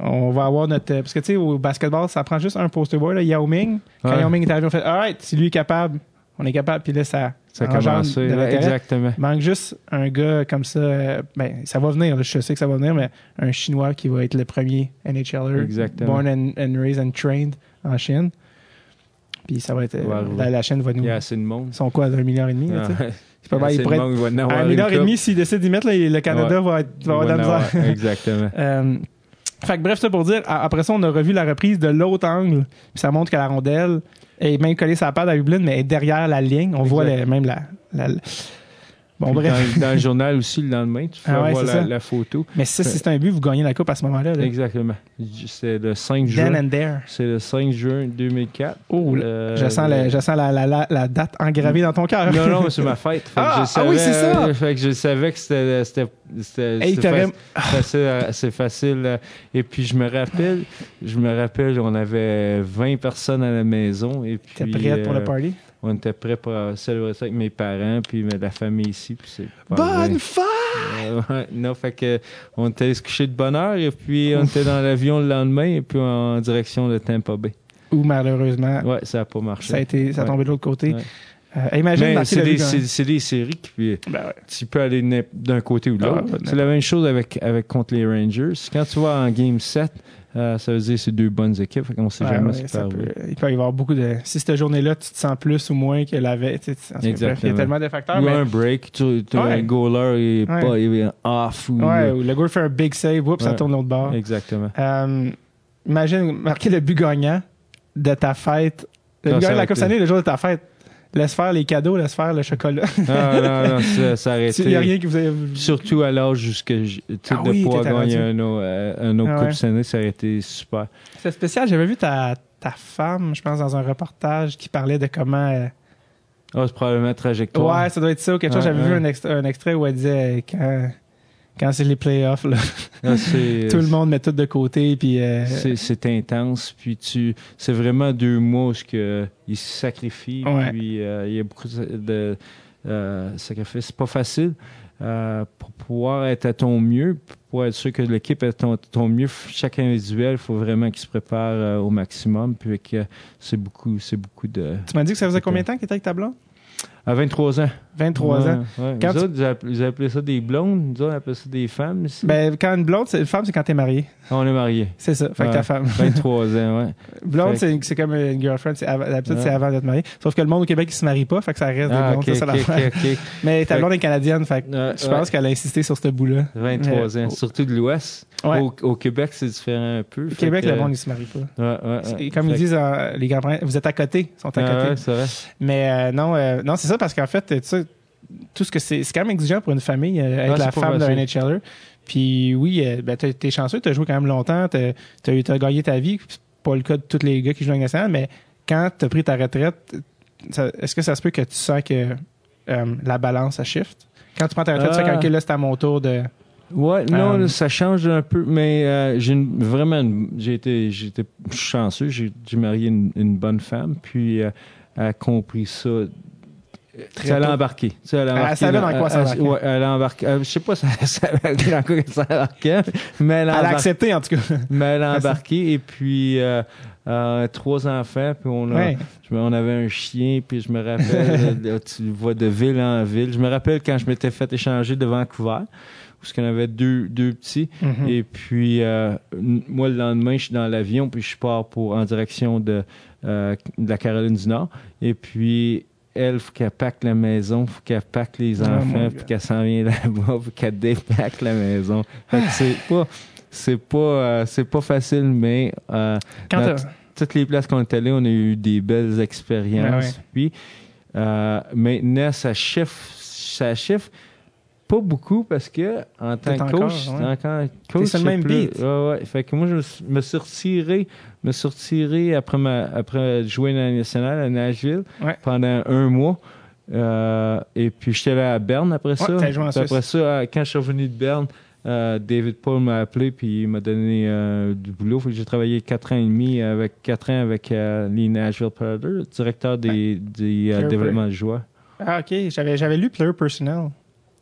on va avoir notre. Parce que tu sais, au basketball, ça prend juste un poster boy, là, Yao Ming. Quand Yao Ming est arrivé, on fait Alright, si lui est capable, on est capable. Puis là, ça. Ça commence. exactement. Il manque juste un gars comme ça. Euh, ben, ça va venir. je sais que ça va venir, mais un Chinois qui va être le premier NHLer. Exactement. Born and, and raised and trained en Chine. Puis ça va être. la, la, chaîne va nous. Il y a assez de monde. Ils sont quoi, d'un milliard et demi? C'est pas mal. Il un milliard et demi, s'ils décident d'y mettre, le Canada va, être, va avoir de la misère. Exactement. euh, fait que bref, ça pour dire, après ça, on a revu la reprise de l'autre angle. Puis ça montre que la rondelle est même collée sa patte à Hublin, mais est derrière la ligne. On voit même la, la Bon, bref. Dans, le journal aussi, le lendemain, tu peux ah voir la, photo. Mais ça, si c'est un but, vous gagnez la coupe à ce moment-là. Exactement. C'est le 5 juin. Then and there. C'est le 5 juin 2004. Oh, euh, je sens, je sens la, la, la, date engravée dans ton cœur. Non, non, c'est ma fête. ah, ah, oui, c'est ça. Fait que je savais que c'était c'est facile. Et puis, je me rappelle, je me rappelle, on avait 20 personnes à la maison. Et puis. T'es prête pour le euh, party? On était prêts pour célébrer ça avec mes parents puis la famille ici. Puis Bonne fête! non, fait que on était se coucher de bonne heure et puis on était dans l'avion le lendemain et puis en direction de Tampa Bay. Ou malheureusement, ouais, ça n'a pas marché. Ça a été, ça a tombé de l'autre côté. Euh, imagine c'est des, des, séries qui ben tu peux aller d'un côté ou de l'autre. Ah, c'est la même chose avec, avec contre les Rangers. Quand tu vas en Game 7, euh, ça veut dire que c'est deux bonnes équipes. On sait jamais ce peut, Il peut y avoir beaucoup de. Si cette journée-là, tu te sens plus ou moins que la veille. Exactement. il y a tellement de facteurs. Ou un break, tu, tu un goaler et pas il est off. Ou, ouais, ou le goaler fait un big save, oups, ça tourne l'autre bord. Exactement. Euh, imagine marquer le but gagnant de ta fête. Le but gagnant de la Coupe année, le jour de ta fête laisse faire les cadeaux, laisse faire le chocolat. Ah, non, non, ça, ça Il n'y a rien que vous avez... Surtout à l'âge jusqu'à ah, de pouvoir gagner un autre, euh, un autre ah, Coupe ça aurait été super. C'est spécial. J'avais vu ta, ta femme, je pense, dans un reportage qui parlait de comment... Euh... Oh, c'est probablement trajectoire. Ouais, ça doit être ça ou quelque chose. J'avais vu un, un, extrait où elle disait quand quand c'est les playoffs, là, ah, tout le monde met tout de côté. Puis, euh, c'est intense. Puis tu, c'est vraiment deux mois où que, ils se sacrifient. Puis euh, il y a beaucoup de euh, sacrifices. C'est pas facile. pour pouvoir être à ton mieux, pour être sûr que l'équipe est à ton, mieux, chaque individuel, il faut vraiment qu'il se prépare au maximum. Puis que c'est beaucoup, c'est beaucoup de. Tu m'as dit que ça faisait combien de temps qu'il était avec ta blonde? À 23 ans. 23 ans. Quand vous, autres, vous appelez ça des blondes, nous autres, on appelle ça des femmes ici. Ben, quand une blonde, c'est une femme, c'est quand t'es marié. On est marié. C'est ça, fait que ta femme. 23 ans, ouais. Blonde, c'est comme une girlfriend, d'habitude, c'est avant d'être marié. Sauf que le monde au Québec, il se marie pas, fait que ça reste des ah, blondes, ça, okay, okay, Mais ta blonde est canadienne, fait que je pense qu'elle a insisté sur ce bout-là. 23 ans, surtout de l'Ouest. Au, Québec, c'est différent un peu. Au Québec, le monde, il se marie pas. Comme ils disent, les grands-parents, vous êtes à côté, ils sont à côté. c'est. Mais euh, non, euh, non, c'est ça, parce qu'en fait, tu sais, tout ce que c'est, c'est quand même exigeant pour une famille, euh, être la femme d'un NHLer. Puis oui, euh, ben, t'es chanceux, t'as joué quand même longtemps, t'as, as, gagné ta vie. C'est pas le cas de tous les gars qui jouent en nationale, mais quand t'as pris ta retraite, est-ce que ça se peut que tu sens que euh, la balance, a shift? Quand tu prends ta retraite, tu fais que là, c'est à mon tour de... Ouais, non, ça change un peu, mais j'ai vraiment, j'ai été, j'étais chanceux, j'ai, marié une, une, bonne femme, puis elle a compris ça Très elle a embarqué. Elle a embarqué. Elle savait dans quoi ça embarquait. Ouais, elle a embarqué. Euh, je sais pas si elle savait dans quoi ça embarquait, mais elle a, elle a accepté en tout cas. Mais elle a embarqué et puis euh, euh, trois enfants, puis on, a, on avait un chien, puis je me rappelle, tu vois de ville en ville. Je me rappelle quand je m'étais fait échanger de Vancouver parce qu'on avait deux, deux petits. Mhm. Et puis, euh, moi, le lendemain, je suis dans l'avion, puis je pars pour, en direction de, de la Caroline du Nord. Et puis, elle, faut qu'elle pack la maison, faut qu'elle pack les Oh enfants, puis qu'elle s'en vient là-bas, faut qu'elle dépack la maison. C'est pas, c'est pas, euh, c'est pas facile, mais euh, dans toutes les places qu'on est allé, on a eu des belles expériences. Ouais. Puis euh, maintenant, ça chiffre, ça chiffre pas beaucoup parce que en tant que coach, ouais. en tant que coach, sur le c'est même plus- beat. Ouais, ouais. Fait que moi, je me suis- retiré, me suis retiré après ma, après jouer dans la nationale à Nashville Ouais. pendant un mois. Euh, et puis j'étais là à Berne après ça. joué en après ça, euh, quand je suis revenu de Berne, euh, David Paul m'a appelé puis il m'a donné euh, du boulot. J'ai travaillé quatre ans et demi avec quatre ans avec les Nashville Predators, directeur des, des des joueurs. Ah, ok. J'avais, j'avais lu Player Personnel.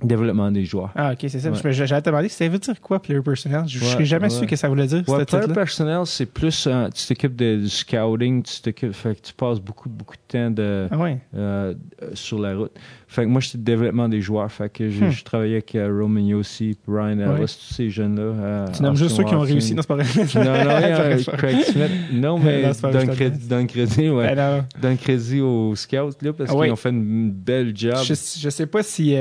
Développement des joueurs. Ah, ok, c'est ça. Ouais. J'allais te demander, ça veut dire quoi, Player Personnel? Je Ouais, n'ai jamais ouais. su que ça voulait dire, Ouais, player personnel, c'est plus euh, tu t'occupes de, du scouting, tu t'occupes, fait que tu passes beaucoup beaucoup de temps de Ah, ouais. euh, euh, sur la route. Fait que moi, j'étais développement des joueurs. Fait que j'ai Hmm. je travaillais avec euh, Roman Yossi, Brian Ouais. Ellis, tous ces jeunes-là. Tu nommes juste ceux qui ont réussi. Non, c'est pas vrai. Non, non, C'est pas vrai. Craig Smith. Non, mais le crédit, donne crédit, ouais. Ben. Donne crédit aux scouts, là, parce Ah qu'ils ont fait une belle job. Je, je sais pas si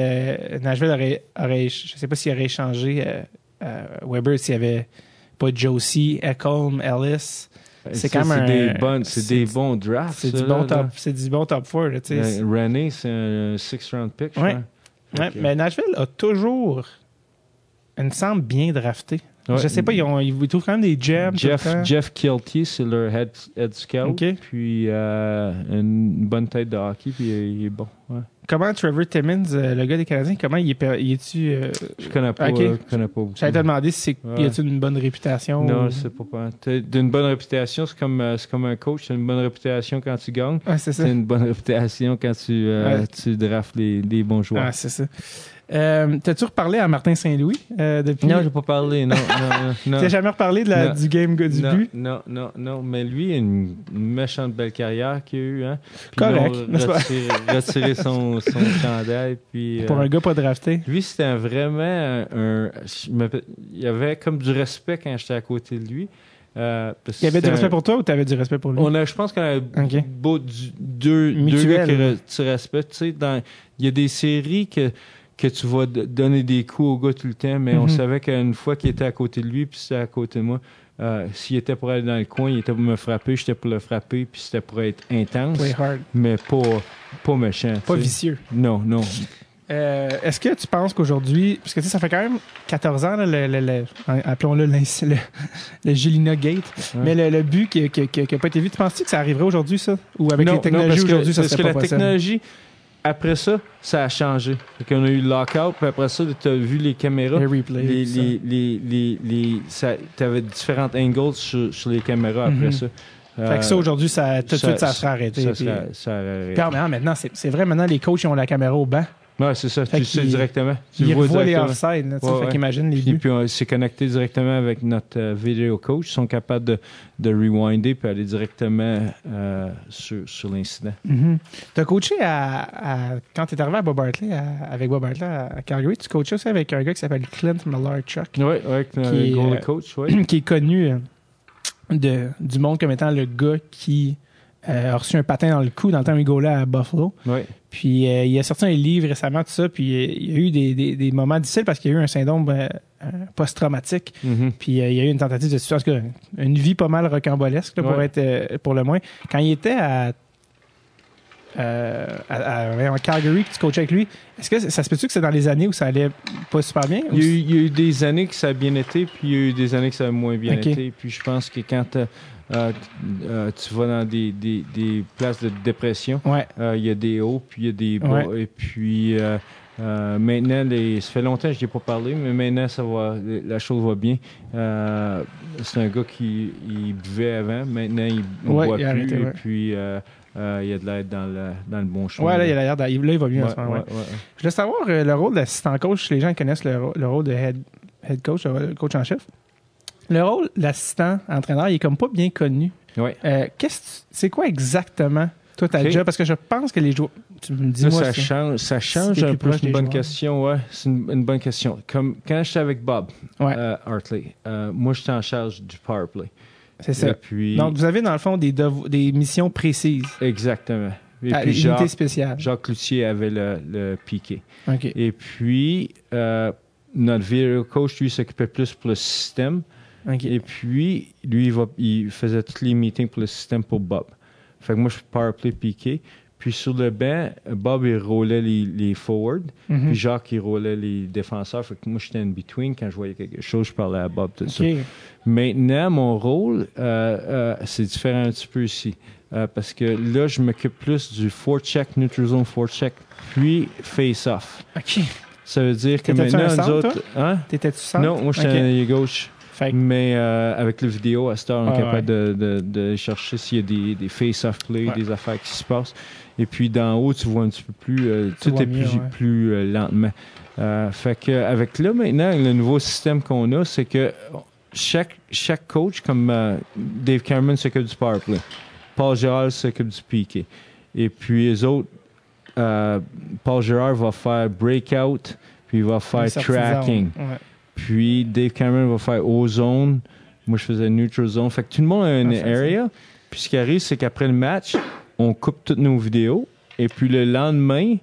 Nashville aurait, aurait, je sais pas s'il aurait échangé euh, euh, Weber s'il y avait pas Josie, Echolm, Ellis. c'est quand même des, bonnes, c'est des bons drafts. C'est du bon top, c'est du bon top 4, là, tu sais. Euh, René, c'est un six round pick, Ouais. Ouais, mais Nashville a toujours, il me semble, bien drafté. Ouais. Je sais pas, ils, ont, ils trouvent quand même des gems. Jeff. Jeff Kelty, c'est leur head, head scout. Ok. Puis euh, une bonne tête de hockey, puis il est bon. Ouais. Comment Trevor Timmins, euh, le gars des Canadiens, comment il est, il est-tu... euh, Je connais pas, Ok. euh, je connais pas beaucoup. J'allais te demander si c'est, Ouais. y a-tu une bonne réputation? Non, ou- c'est pas pas. D'une bonne réputation, c'est comme, euh, c'est comme un coach. T'as une bonne réputation quand tu gagnes. Ouais, c'est ça. T'as une bonne réputation quand tu, euh, Ouais. tu drafts les, les bons joueurs. Ah, c'est ça. Euh, T'as-tu reparlé à Martin Saint-Louis euh, depuis? non, j'ai pas parlé. Non, n'as jamais reparlé de la, Non. du game du non, but? non, non, non, mais lui, il a une, méchante belle carrière qu'il a eu. Hein? Puis Correct, n'est-ce pas? retiré, retiré son, son chandail. Puis, Pour euh, un gars pas drafté? Lui, c'était vraiment un. un- je me- il y avait comme du respect quand j'étais à côté de lui. Euh, Il y avait du respect un- pour toi ou tu avais du respect pour lui? On a, je pense qu'on a Ok. beau, du- deux, deux gars qui re- tu respectes. Tu sais, dans- il y a des séries que, que tu vas donner des coups au gars tout le temps, mais on Mhm. savait qu'une fois qu'il était à côté de lui, puis c'était à côté de moi, euh, s'il était pour aller dans le coin, il était pour me frapper, j'étais pour le frapper, puis c'était pour être intense, Play hard. mais pas, pas méchant. Pas vicieux. Non, non. Euh, Est-ce que tu penses qu'aujourd'hui, parce que tu sais, ça fait quand même 14 ans, appelons-le le, le Gélina Gate, Ouais. mais le, le but qui n'a pas été vu, tu penses-tu que ça arriverait aujourd'hui, ça? Ou avec non, les technologies parce que- aujourd'hui, ça parce serait que pas la possible? technologie, après ça, ça a changé. Fait qu'on a eu le lockout, puis après ça, tu as vu les caméras. Les replays, les, ça. les, les, les, ça, différentes angles sur, sur les caméras après Mhm. ça. Fait que ça, aujourd'hui, ça, tout de ça- suite, ça serait arrêté. Ça puis- ça Puis, non, maintenant, c'est c'est vrai, maintenant, les coachs, ils ont la caméra au banc. Ouais, c'est ça. Fait Tu sais directement. Tu le vois les directement. offside, là, Ouais, fait ouais. qu'imagine les Puis, buts. puis on s'est connecté directement avec notre euh, vidéo coach. Ils sont capables de, de rewinder puis aller directement euh, sur, sur l'incident. Mhm. Tu as coaché à, à- quand tu es arrivé à Bob Hartley, à- avec Bob Hartley à, Calgary, tu coachais aussi avec un gars qui s'appelle Clint Millarchuk, Oui, avec notre Qui est, euh, coach, oui. qui est connu euh, de, du monde comme étant le gars qui euh, a reçu un patin dans le cou dans le temps où il goalait à Buffalo. oui. Puis euh, il a sorti un livre récemment, tout ça, puis euh, il y a eu des, des- des moments difficiles parce qu'il y a eu un syndrome euh, post-traumatique. Mhm. Puis euh, il y a eu une tentative de suicide. Une vie pas mal rocambolesque, là, pour être pour le moins. Quand il était à, à, à- en Calgary, que tu coachais avec lui, est-ce que ça se peut-tu que c'est dans les années où ça allait pas super bien? Il y, a eu, il y a eu des années que ça a bien été, puis il y a eu des années que ça a moins bien été. Puis je pense que quand euh, euh, tu vas dans des, des, des places de dépression, Ouais. euh, il y a des hauts, puis il y a des bas. Et puis maintenant, les, ça fait longtemps que je n'ai pas parlé, mais maintenant, ça va, la chose va bien. C'est un gars qui il buvait avant, maintenant, il ne Ouais, boit plus. arrêté, et ouais. puis, il y a de l'aide dans le, dans le bon chemin. Ouais, là, il a l'air là, il va mieux en Ouais, ce moment. ouais. ouais, ouais. Je voulais savoir le rôle d'assistant coach. Les gens connaissent le, le rôle de head, head coach, coach en chef. Le rôle d'assistant entraîneur, il est comme pas bien connu. Ouais. Euh, qu'est-ce c'est quoi exactement toi ta Ok. job? Parce que je pense que les joueurs tu me dis moi ça change, ça change un peu. C'est une bonne question, ouais. C'est une, bonne question. Comme quand j'étais avec Bob euh, Hartley, euh, moi j'étais en charge du power play. C'est ça. Puis... Donc vous avez dans le fond des, des missions précises. Exactement. Et puis Jacques, spéciale. Jacques Cloutier avait le, le piqué. Et puis notre vidéo coach lui s'occupait plus pour le système. Et puis lui il, va, il faisait tous les meetings pour le système pour Bob. Fait que moi je power play piqué. Puis sur le banc, Bob, il roulait les, les forwards. Mhm. Puis Jacques, il roulait les défenseurs. Fait que moi, j'étais in between. Quand je voyais quelque chose, je parlais à Bob, tout ça. Maintenant, mon rôle, euh, euh, c'est différent un petit peu ici. Euh, parce que là, je m'occupe plus du forecheck, neutral zone forecheck, puis face-off. OK. Ça veut dire que maintenant, nous autres... Hein? T'étais-tu centre? Non, moi, j'étais okay. gauche. Mais euh, avec le vidéo, à cette heure, on est capable de, de, de, chercher s'il y a des, des face-off plays, des affaires qui se passent. Et puis d'en haut, tu vois un petit peu plus, euh, tout est plus, plus euh, lentement. Fait que avec là maintenant, le nouveau système qu'on a, c'est que chaque chaque coach, comme Dave Cameron s'occupe du power play, Paul Gérard s'occupe du piqué, et puis les autres, Paul Gérard va faire breakout, puis il va faire tracking, puis Dave Cameron va faire ozone. Moi, je faisais neutral zone. Fait que tout le monde a une area. Puis ce qui arrive, c'est qu'après le match, on coupe toutes nos vidéos et puis le lendemain,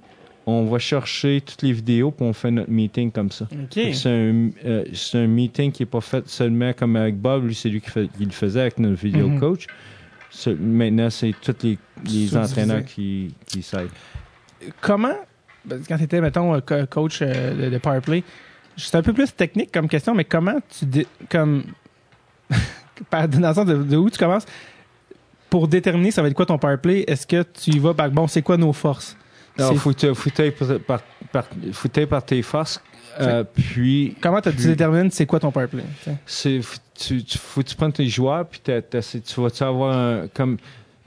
on va chercher toutes les vidéos puis on fait notre meeting comme ça. C'est un, euh, un, meeting qui n'est pas fait seulement comme avec Bob, lui c'est lui qui, le faisait avec notre vidéo mhm. coach. Maintenant, c'est tous les, les entraîneurs qui, qui s'aident. Comment, quand tu étais, mettons, euh, coach euh, de, Powerplay, c'est un peu plus technique comme question, mais comment tu. comme Dans le sens de où tu commences pour déterminer ça va être quoi ton power play, est-ce que tu y vas par bon, c'est quoi nos forces? Non, faut par, par, par, tes forces. Euh, puis. Comment tu détermines c'est quoi ton power play? C'est, tu, tu, faut que tu prennes tes joueurs, puis tu vas avoir un. Comme,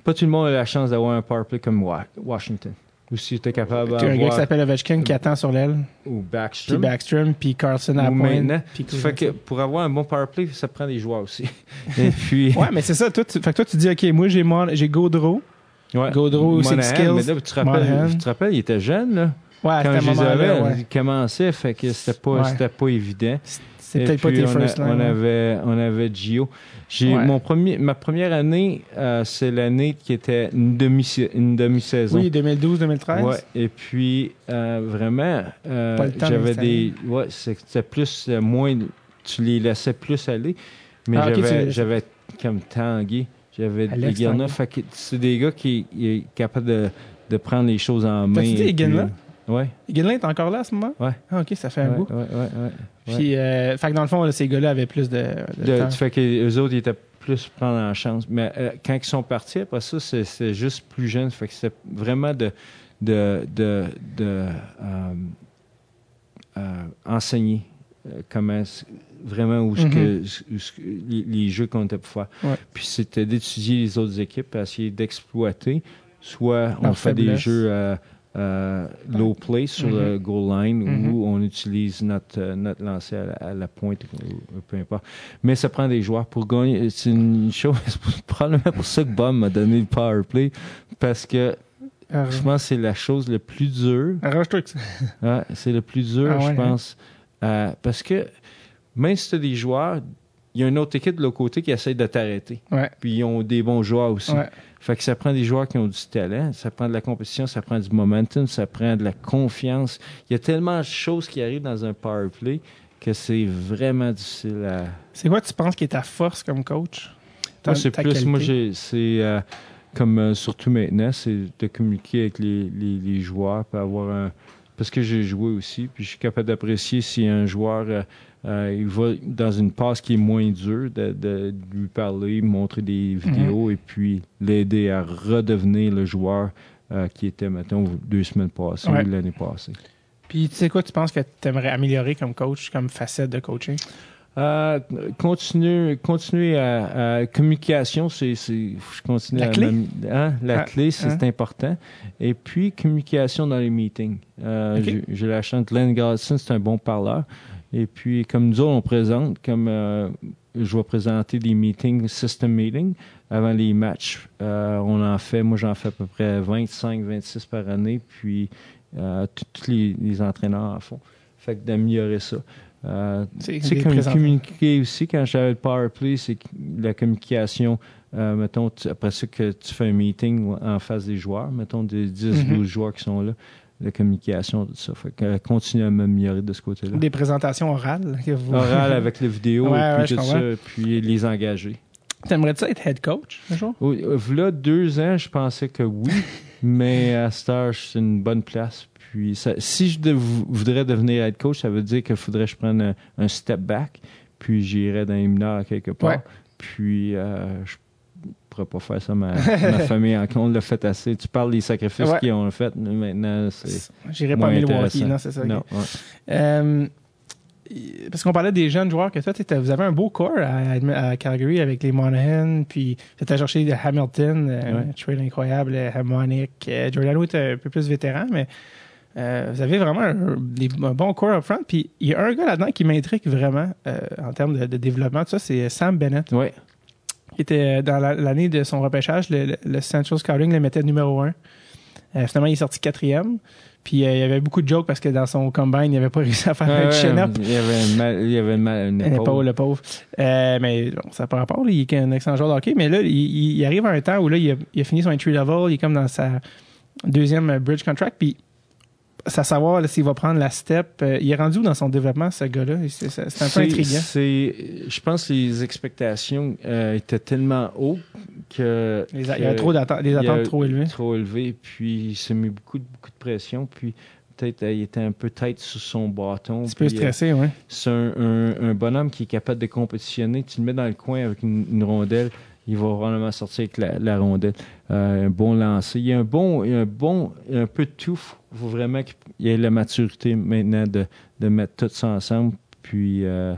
pas tout le monde a la chance d'avoir un power play comme Washington. Ou si tu es capable Tu as un gars qui s'appelle Ovechkin qui attend sur l'aile. Ou Backstrom. Puis Backstrom, puis Carlson à pointe. Fait que pour avoir un bon power play, ça prend des joueurs aussi. Et puis... ouais, mais c'est ça. Toi, tu, fait que toi, tu dis, OK, moi, j'ai, j'ai Gaudreau. Ouais. Gaudreau, c'est skills. Mais là, tu te, rappelles, tu te rappelles, il était jeune, là. Ouais, Quand je les avais, ouais. il commençait, fait que c'était pas, c'était pas évident. C'est peut-être pas tes first line. On avait, on avait Gio. J'ai mon premier, ma première année, euh, c'est l'année qui était une demi une demi saison. Oui, 2012-2013. Ouais. Et puis euh, vraiment, euh, j'avais des, ouais, c'était plus moins, tu les laissais plus aller, mais ah, j'avais, j'avais comme Tanguy, j'avais des gars C'est des gars qui sont capables de, de prendre les choses en main. Tu Ouais. Guinlin est encore là à ce moment? Ouais. Ah, ok, ça fait un bout. Ouais, ouais, ouais. Puis, euh, fait que dans le fond, ces gars-là avaient plus de. de, temps. Fait que les autres, ils étaient plus prendre la chance. Mais euh, quand ils sont partis, après ça, c'est juste plus jeune. Fait que c'est vraiment de, de, de, de euh, euh, enseigner comment vraiment où, que, mm-hmm. les, les, jeux qu'on était pour faire. Puis c'était d'étudier les autres équipes, essayer d'exploiter. Soit on fait des jeux euh, low play sur le mm-hmm. goal line mm-hmm. où on utilise notre, euh, notre lancer à la, pointe, peu importe. Mais ça prend des joueurs pour gagner. C'est une chose, probablement pour ça que Bob m'a donné le power play parce que ah je pense que c'est la chose le plus dure. ouais, c'est le plus dur, ah je hein? pense. Euh, parce que même si tu as des joueurs, il y a une autre équipe de l'autre côté qui essaie de t'arrêter. Puis ils ont des bons joueurs aussi. Fait que ça prend des joueurs qui ont du talent, ça prend de la compétition, ça prend du momentum, ça prend de la confiance. Il y a tellement de choses qui arrivent dans un power play que c'est vraiment difficile à. C'est quoi tu penses qui est ta force comme coach? Moi, c'est plus, moi, c'est euh, comme euh, surtout maintenant, c'est de communiquer avec les, les, joueurs, puis avoir un. Parce que j'ai joué aussi, puis je suis capable d'apprécier si un joueur. Euh, euh, il va dans une passe qui est moins dure, de, lui parler, montrer des vidéos mhm. et puis l'aider à redevenir le joueur euh, qui était, mettons, deux semaines passées ou l'année passée. Puis, tu sais quoi, tu penses que tu aimerais améliorer comme coach, comme facette de coaching? Euh, continuer, continuer à, communication, c'est, je continue la clé, hein, la ah, clé, c'est hein? important. Et puis communication dans les meetings. j'ai, la chance, Glenn Garrison, c'est un bon parleur. Et puis, comme nous autres, on présente, comme euh, je vais présenter des meetings, system meetings, avant les matchs. on en fait, moi j'en fais à peu près 25, 26 par année, puis tous les, entraîneurs en font. Fait que d'améliorer ça. Euh, c'est comme communiquer aussi, quand j'avais le power play, c'est la communication, euh, mettons, après ça que tu fais un meeting en face des joueurs, mettons des 10, 12 mm-hmm. joueurs qui sont là, la communication, tout ça. Fait que continue à m'améliorer de ce côté-là. Des présentations orales Orales avec les vidéos, puis tout ça, puis les engager. T'aimerais-tu être head coach un jour? Oui, là, deux ans, je pensais que oui, mais à Star, c'est une bonne place. Puis si je voudrais devenir head coach, ça veut dire qu'il faudrait que je prenne un, step back, puis j'irais dans les mineurs quelque part. Puis euh, je pourrais pas faire ça ma, ma famille. On l'a fait assez. Tu parles des sacrifices qu'ils ont fait. Maintenant, c'est. J'irai pas à Milwaukee, non, c'est ça. Non, euh, parce qu'on parlait des jeunes joueurs que toi, vous avez un beau corps à, Calgary avec les Monahan, puis tu as cherché Hamilton, euh, trade incroyable, Harmonic. Euh, Giordano est un peu plus vétéran, mais euh, vous avez vraiment un, bon corps up front. Puis il y a un gars là-dedans qui m'intrigue vraiment euh, en termes de, développement. ça, c'est Sam Bennett. Oui. Était dans l'année de son repêchage, le, Central Scouting le mettait numéro un. Euh, finalement, il est sorti quatrième. Puis il y avait beaucoup de jokes parce que dans son combine, il n'avait pas réussi à faire un chin-up. Il y avait une, mal, il y avait une, épaule. le pauvre. mais bon, ça n'a pas rapport. il est un excellent joueur de hockey. Mais là, il, arrive à un temps où là, il a, il a fini son entry level. Il est comme dans sa deuxième bridge contract. Puis à savoir s'il va prendre la step. Euh, il est rendu où dans son développement, ce gars-là? C'est un peu intriguant. Je pense que les expectations euh, étaient tellement hautes que, il y a trop d'attentes, des attentes trop élevées. Trop élevées, puis il s'est mis beaucoup, beaucoup de pression, puis peut-être euh, il était un peu tête sous son bâton. Un peu stressé, oui. C'est un, bonhomme qui est capable de compétitionner. Tu le mets dans le coin avec une rondelle, il va probablement sortir avec la, rondelle. Un bon lancer. Il y a un bon, un bon, un peu de tout. Il faut vraiment qu'il y ait la maturité maintenant de, de mettre tout ça ensemble. Puis, euh,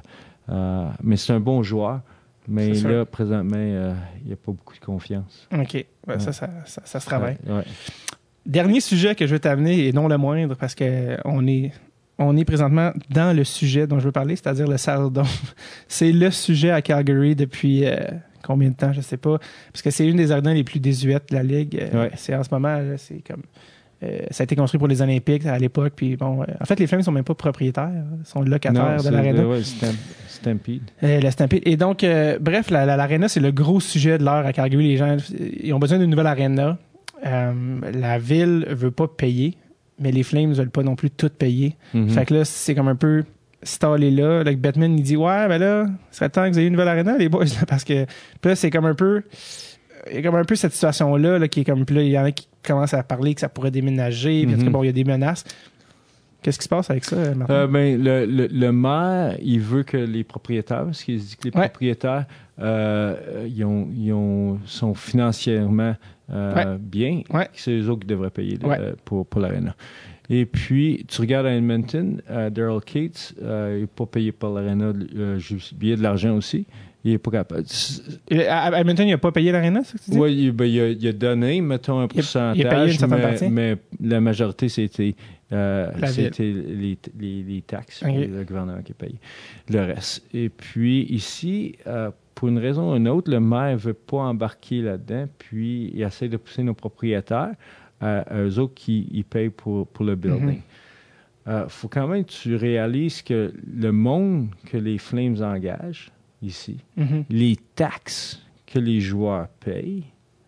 euh, mais c'est un bon joueur. Mais là, présentement, il n'y a pas beaucoup de confiance. OK. ça, ça, ça, se travaille. Dernier sujet que je veux t'amener, et non le moindre, parce qu'on est, on est présentement dans le sujet dont je veux parler, c'est-à-dire le Saddledome. c'est le sujet à Calgary depuis combien de temps, je sais pas. Parce que c'est une des arénas les plus désuètes de la Ligue. Euh, c'est en ce moment, c'est comme. Euh, ça a été construit pour les Olympiques à l'époque. Puis bon, euh, en fait, les Flames sont même pas propriétaires, ils sont locataires de l'aréna. Ouais, Stampede. la Stampede. Et donc, bref, l'aréna, c'est le gros sujet de l'heure à Calgary. Les gens, ils ont besoin d'une nouvelle aréna. la ville veut pas payer, mais les Flames veulent pas non plus tout payer. Mm-hmm. Fait que là, c'est comme un peu installé là. Like Batman, il dit Ouais, ben là, ce serait temps que vous ayez une nouvelle arena, les boys. parce que là, c'est comme un peu. Il y a comme un peu cette situation-là là, qui est comme. Là, il y en a qui commencent à parler que ça pourrait déménager. Puis mm bon, il y a des menaces. Qu'est-ce qui se passe avec ça, Martin? Euh, ben, le, le, maire, il veut que les propriétaires, parce qu'il dit que les propriétaires, euh, ils, ont, ils ont, sont financièrement euh, bien. C'est eux autres qui devraient payer pour, pour l'aréna. Et puis, tu regardes à Edmonton, Daryl Cates, il n'est pas payé par l'Arena, euh, il a de l'argent aussi. Il n'est pas capable. À Edmonton, il n'a pas payé l'Arena, c'est ce que tu dis? Oui, ben, il, a, donné, mettons, un pourcentage, il a payé une mais, mais, la majorité, c'était euh, les, les, les, taxes, le gouvernement qui a payé le reste. Et puis, ici, euh, pour une raison ou une autre, le maire ne veut pas embarquer là-dedans, puis il essaie de pousser nos propriétaires à, eux autres qui ils payent pour, pour le building. Il mhm. euh, faut quand même que tu réalises que le monde que les Flames engagent ici, mhm. les taxes que les joueurs payent,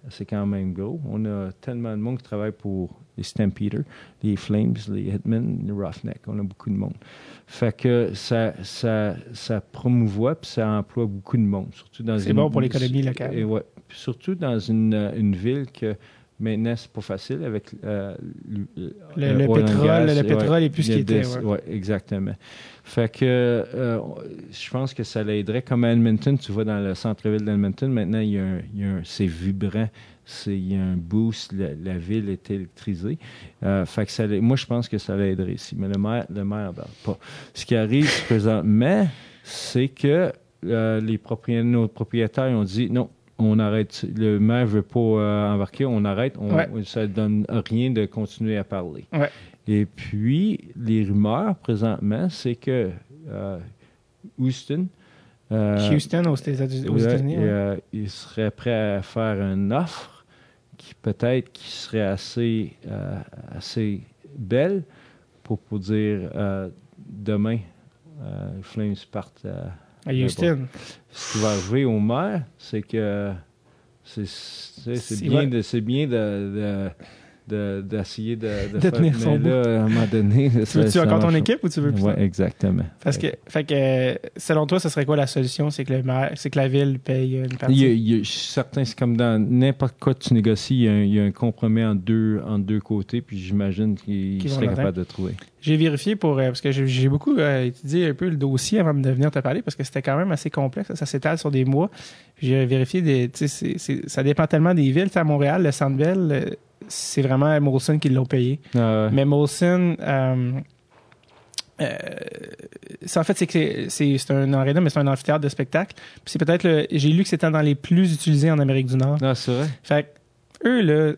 c'est quand même gros. On a tellement de monde qui travaille pour les Stampeders, les Flames, les Hitmen, les Roughneck. On a beaucoup de monde. Fait que ça, ça, ça promouvoit puis ça emploie beaucoup de monde. Surtout dans C'est bon pour l'économie locale. Et ouais, surtout dans une, une ville que Maintenant, c'est pas facile avec euh, le, le, pétrole. le pétrole est plus ce qu'il était. Oui, exactement. Fait que euh, je pense que ça l'aiderait. Comme à Edmonton, tu vois dans le centre-ville d'Edmonton, maintenant, il y a un, il y a un c'est vibrant. il y a un boost. La, ville est électrisée. Euh, fait que ça, moi, je pense que ça l'aiderait ici. Mais le maire, le maire, ben, pas. Ce qui arrive présentement, c'est que les propriétaires, nos propriétaires ont dit non, on arrête. Le maire veut pas euh, embarquer, on arrête. On, Ça donne rien de continuer à parler. Et puis, les rumeurs présentement, c'est que euh, Houston Houston aux États-Unis. il serait prêt à faire une offre qui peut-être qui serait assez, assez belle pour, pour dire demain, les Flames partent à Houston. Ce qui va arriver au maire, c'est que c'est bien, de, bien de d'essayer de, de, de, tenir son bout. à un moment donné... tu veux-tu encore ton équipe ou tu veux plus Oui, exactement. Parce que, fait que, selon toi, ce serait quoi la solution? C'est que, le c'est que la ville paye une partie? Il y a, certains, c'est comme dans n'importe quoi que tu négocies, il y, a un, il y a un compromis en deux, en deux côtés, puis j'imagine qu'ils seraient capables de trouver. J'ai vérifié pour, euh, parce que j'ai beaucoup euh, étudié un peu le dossier avant de venir te parler, parce que c'était quand même assez complexe. Ça s'étale sur des mois. J'ai vérifié des, ça dépend tellement des villes. à Montréal, le Centre-Ville, c'est vraiment Molson qui l'ont payé. Ah Mais Molson, euh, euh, en fait, c'est que c'est un aréna, mais c'est un amphithéâtre de spectacle. Puis c'est peut-être, j'ai lu que c'était dans les plus utilisés en Amérique du Nord. Ah, c'est vrai. Fait eux, là,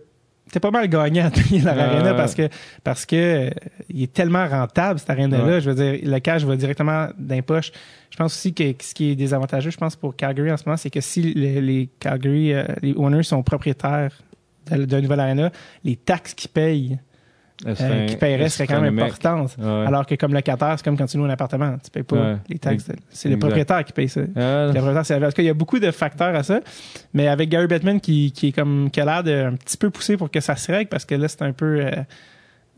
t'es pas mal gagné à payer leur ah parce que parce que euh, il est tellement rentable cette aréna là je veux dire le cash va directement d'un poche je pense aussi que ce qui est désavantageux je pense pour Calgary en ce moment c'est que si les, Calgary les owners sont propriétaires d'un nouvel arena, les taxes qu'ils payent, euh, qu'ils paieraient seraient quand même importantes. Alors que comme locataire, c'est comme quand tu loues un appartement. Tu payes pas les taxes. C'est le propriétaire qui paye ça. Ah. Parce qu'il y a beaucoup de facteurs à ça. Mais avec Gary Bettman qui, qui est comme qui a l'air un petit peu poussé pour que ça se règle parce que là, c'est un peu euh,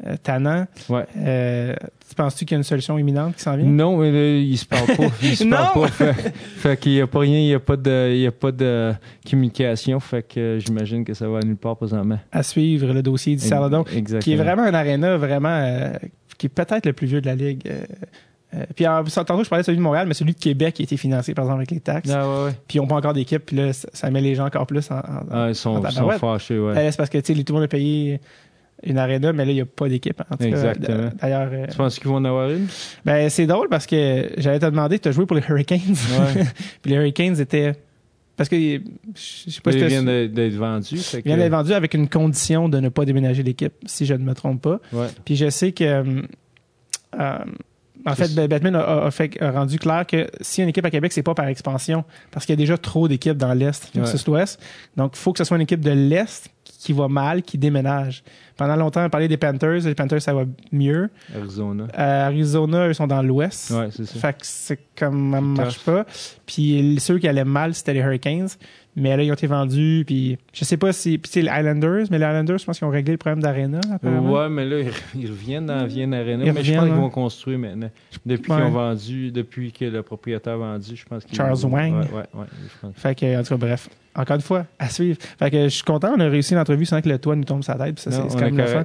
euh, tannant. Ouais. Euh, tu penses-tu qu'il y a une solution imminente qui s'en vient? Non, mais là, il se parle pas. Il se parle pas. Fait, fait qu'il n'y a pas rien, il n'y a pas de, il y a pas de communication. Fait que j'imagine que ça va nulle part présentement. À suivre le dossier du Saladon. Qui est vraiment un aréna vraiment, euh, qui est peut-être le plus vieux de la Ligue. Euh, puis en, tantôt, je parlais de celui de Montréal, mais celui de Québec qui a été financé, par exemple, avec les taxes. Ah, ouais, ouais. Puis ils n'ont pas encore d'équipe, puis là, ça, met les gens encore plus en. en ah, ils sont, sont fâchés, ouais. c'est parce que, tu sais, tout le monde a payé une arena, mais là, il n'y a pas d'équipe. Exactement. D'ailleurs. Euh, tu penses qu'ils vont en avoir une? Ben, c'est drôle parce que j'allais te demander, tu as joué pour les Hurricanes? Ouais. Puis les Hurricanes étaient. Parce que je sais pas si viennent d'être vendus. Ils viennent d'être vendus avec une condition de ne pas déménager l'équipe, si je ne me trompe pas. Ouais. Puis je sais que. Euh, en fait, Batman a, fait, rendu clair que si une équipe à Québec, c'est pas par expansion, parce qu'il y a déjà trop d'équipes dans l'Est versus l'Ouest. Donc, il faut que ce soit une équipe de l'Est qui va mal, qui déménage. Pendant longtemps, on parlait des Panthers. Les Panthers, ça va mieux. Arizona. Euh, Arizona, eux sont dans l'Ouest. Ouais, c'est ça. Fait que c'est comme, ça marche pas. Puis ceux qui allaient mal, c'était les Hurricanes. Mais là, ils ont été vendus, puis je sais pas si... Puis c'est les Islanders, mais les Islanders, je pense qu'ils ont réglé le problème d'Arena. Ouais, mais là, ils reviennent dans Vienne Arena, mais je pense qu'ils vont construire maintenant. Depuis qu'ils ont vendu, depuis que le propriétaire a vendu, je pense qu'ils... Charles Wang. Ouais, ouais, ouais Fait que, en tout cas, bref, encore une fois, à suivre. Fait que je suis content, on a réussi l'entrevue sans que le toit nous tombe sur la tête, c'est quand même le fun.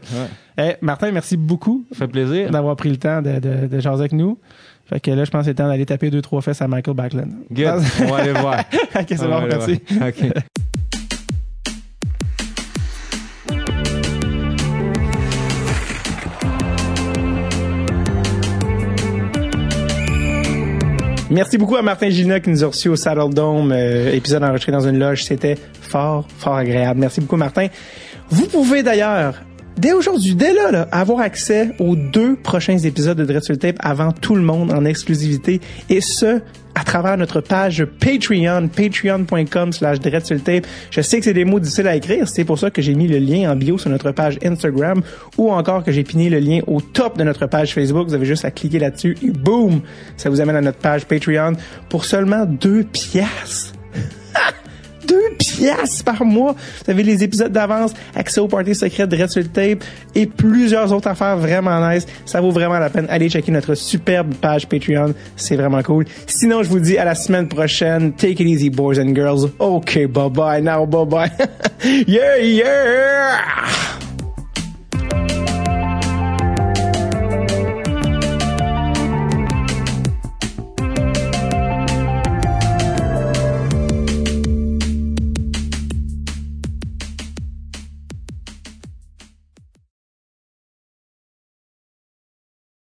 Eh, Martin, merci beaucoup. Ça fait plaisir. D'avoir pris le temps de, de, de jaser avec nous. Fait que là, je pense que c'est temps d'aller taper deux, trois fesses à Michael Backlund. Good. on va aller voir. ok, c'est bon, merci. OK. Merci beaucoup à Martin Gina qui nous a reçus au Saddle Dome, euh, épisode enregistré dans une loge. C'était fort, fort agréable. Merci beaucoup, Martin. Vous pouvez d'ailleurs dès aujourd'hui, dès là, avoir accès aux deux prochains épisodes de Dread sur le Tape avant tout le monde en exclusivité et ce, à travers notre page Patreon, patreon.com slash tape. Je sais que c'est des mots difficiles à écrire, c'est pour ça que j'ai mis le lien en bio sur notre page Instagram ou encore que j'ai piné le lien au top de notre page Facebook. Vous avez juste à cliquer là-dessus et boum, ça vous amène à notre page Patreon pour seulement deux piastres 2 piastres par mois. Vous avez les épisodes d'avance, accès au party secret de sur le tape et plusieurs autres affaires vraiment nice. Ça vaut vraiment la peine. Allez checker notre superbe page Patreon. C'est vraiment cool. Sinon, je vous dis à la semaine prochaine. Take it easy, boys and girls. OK, bye bye. Now, bye bye. yeah, yeah!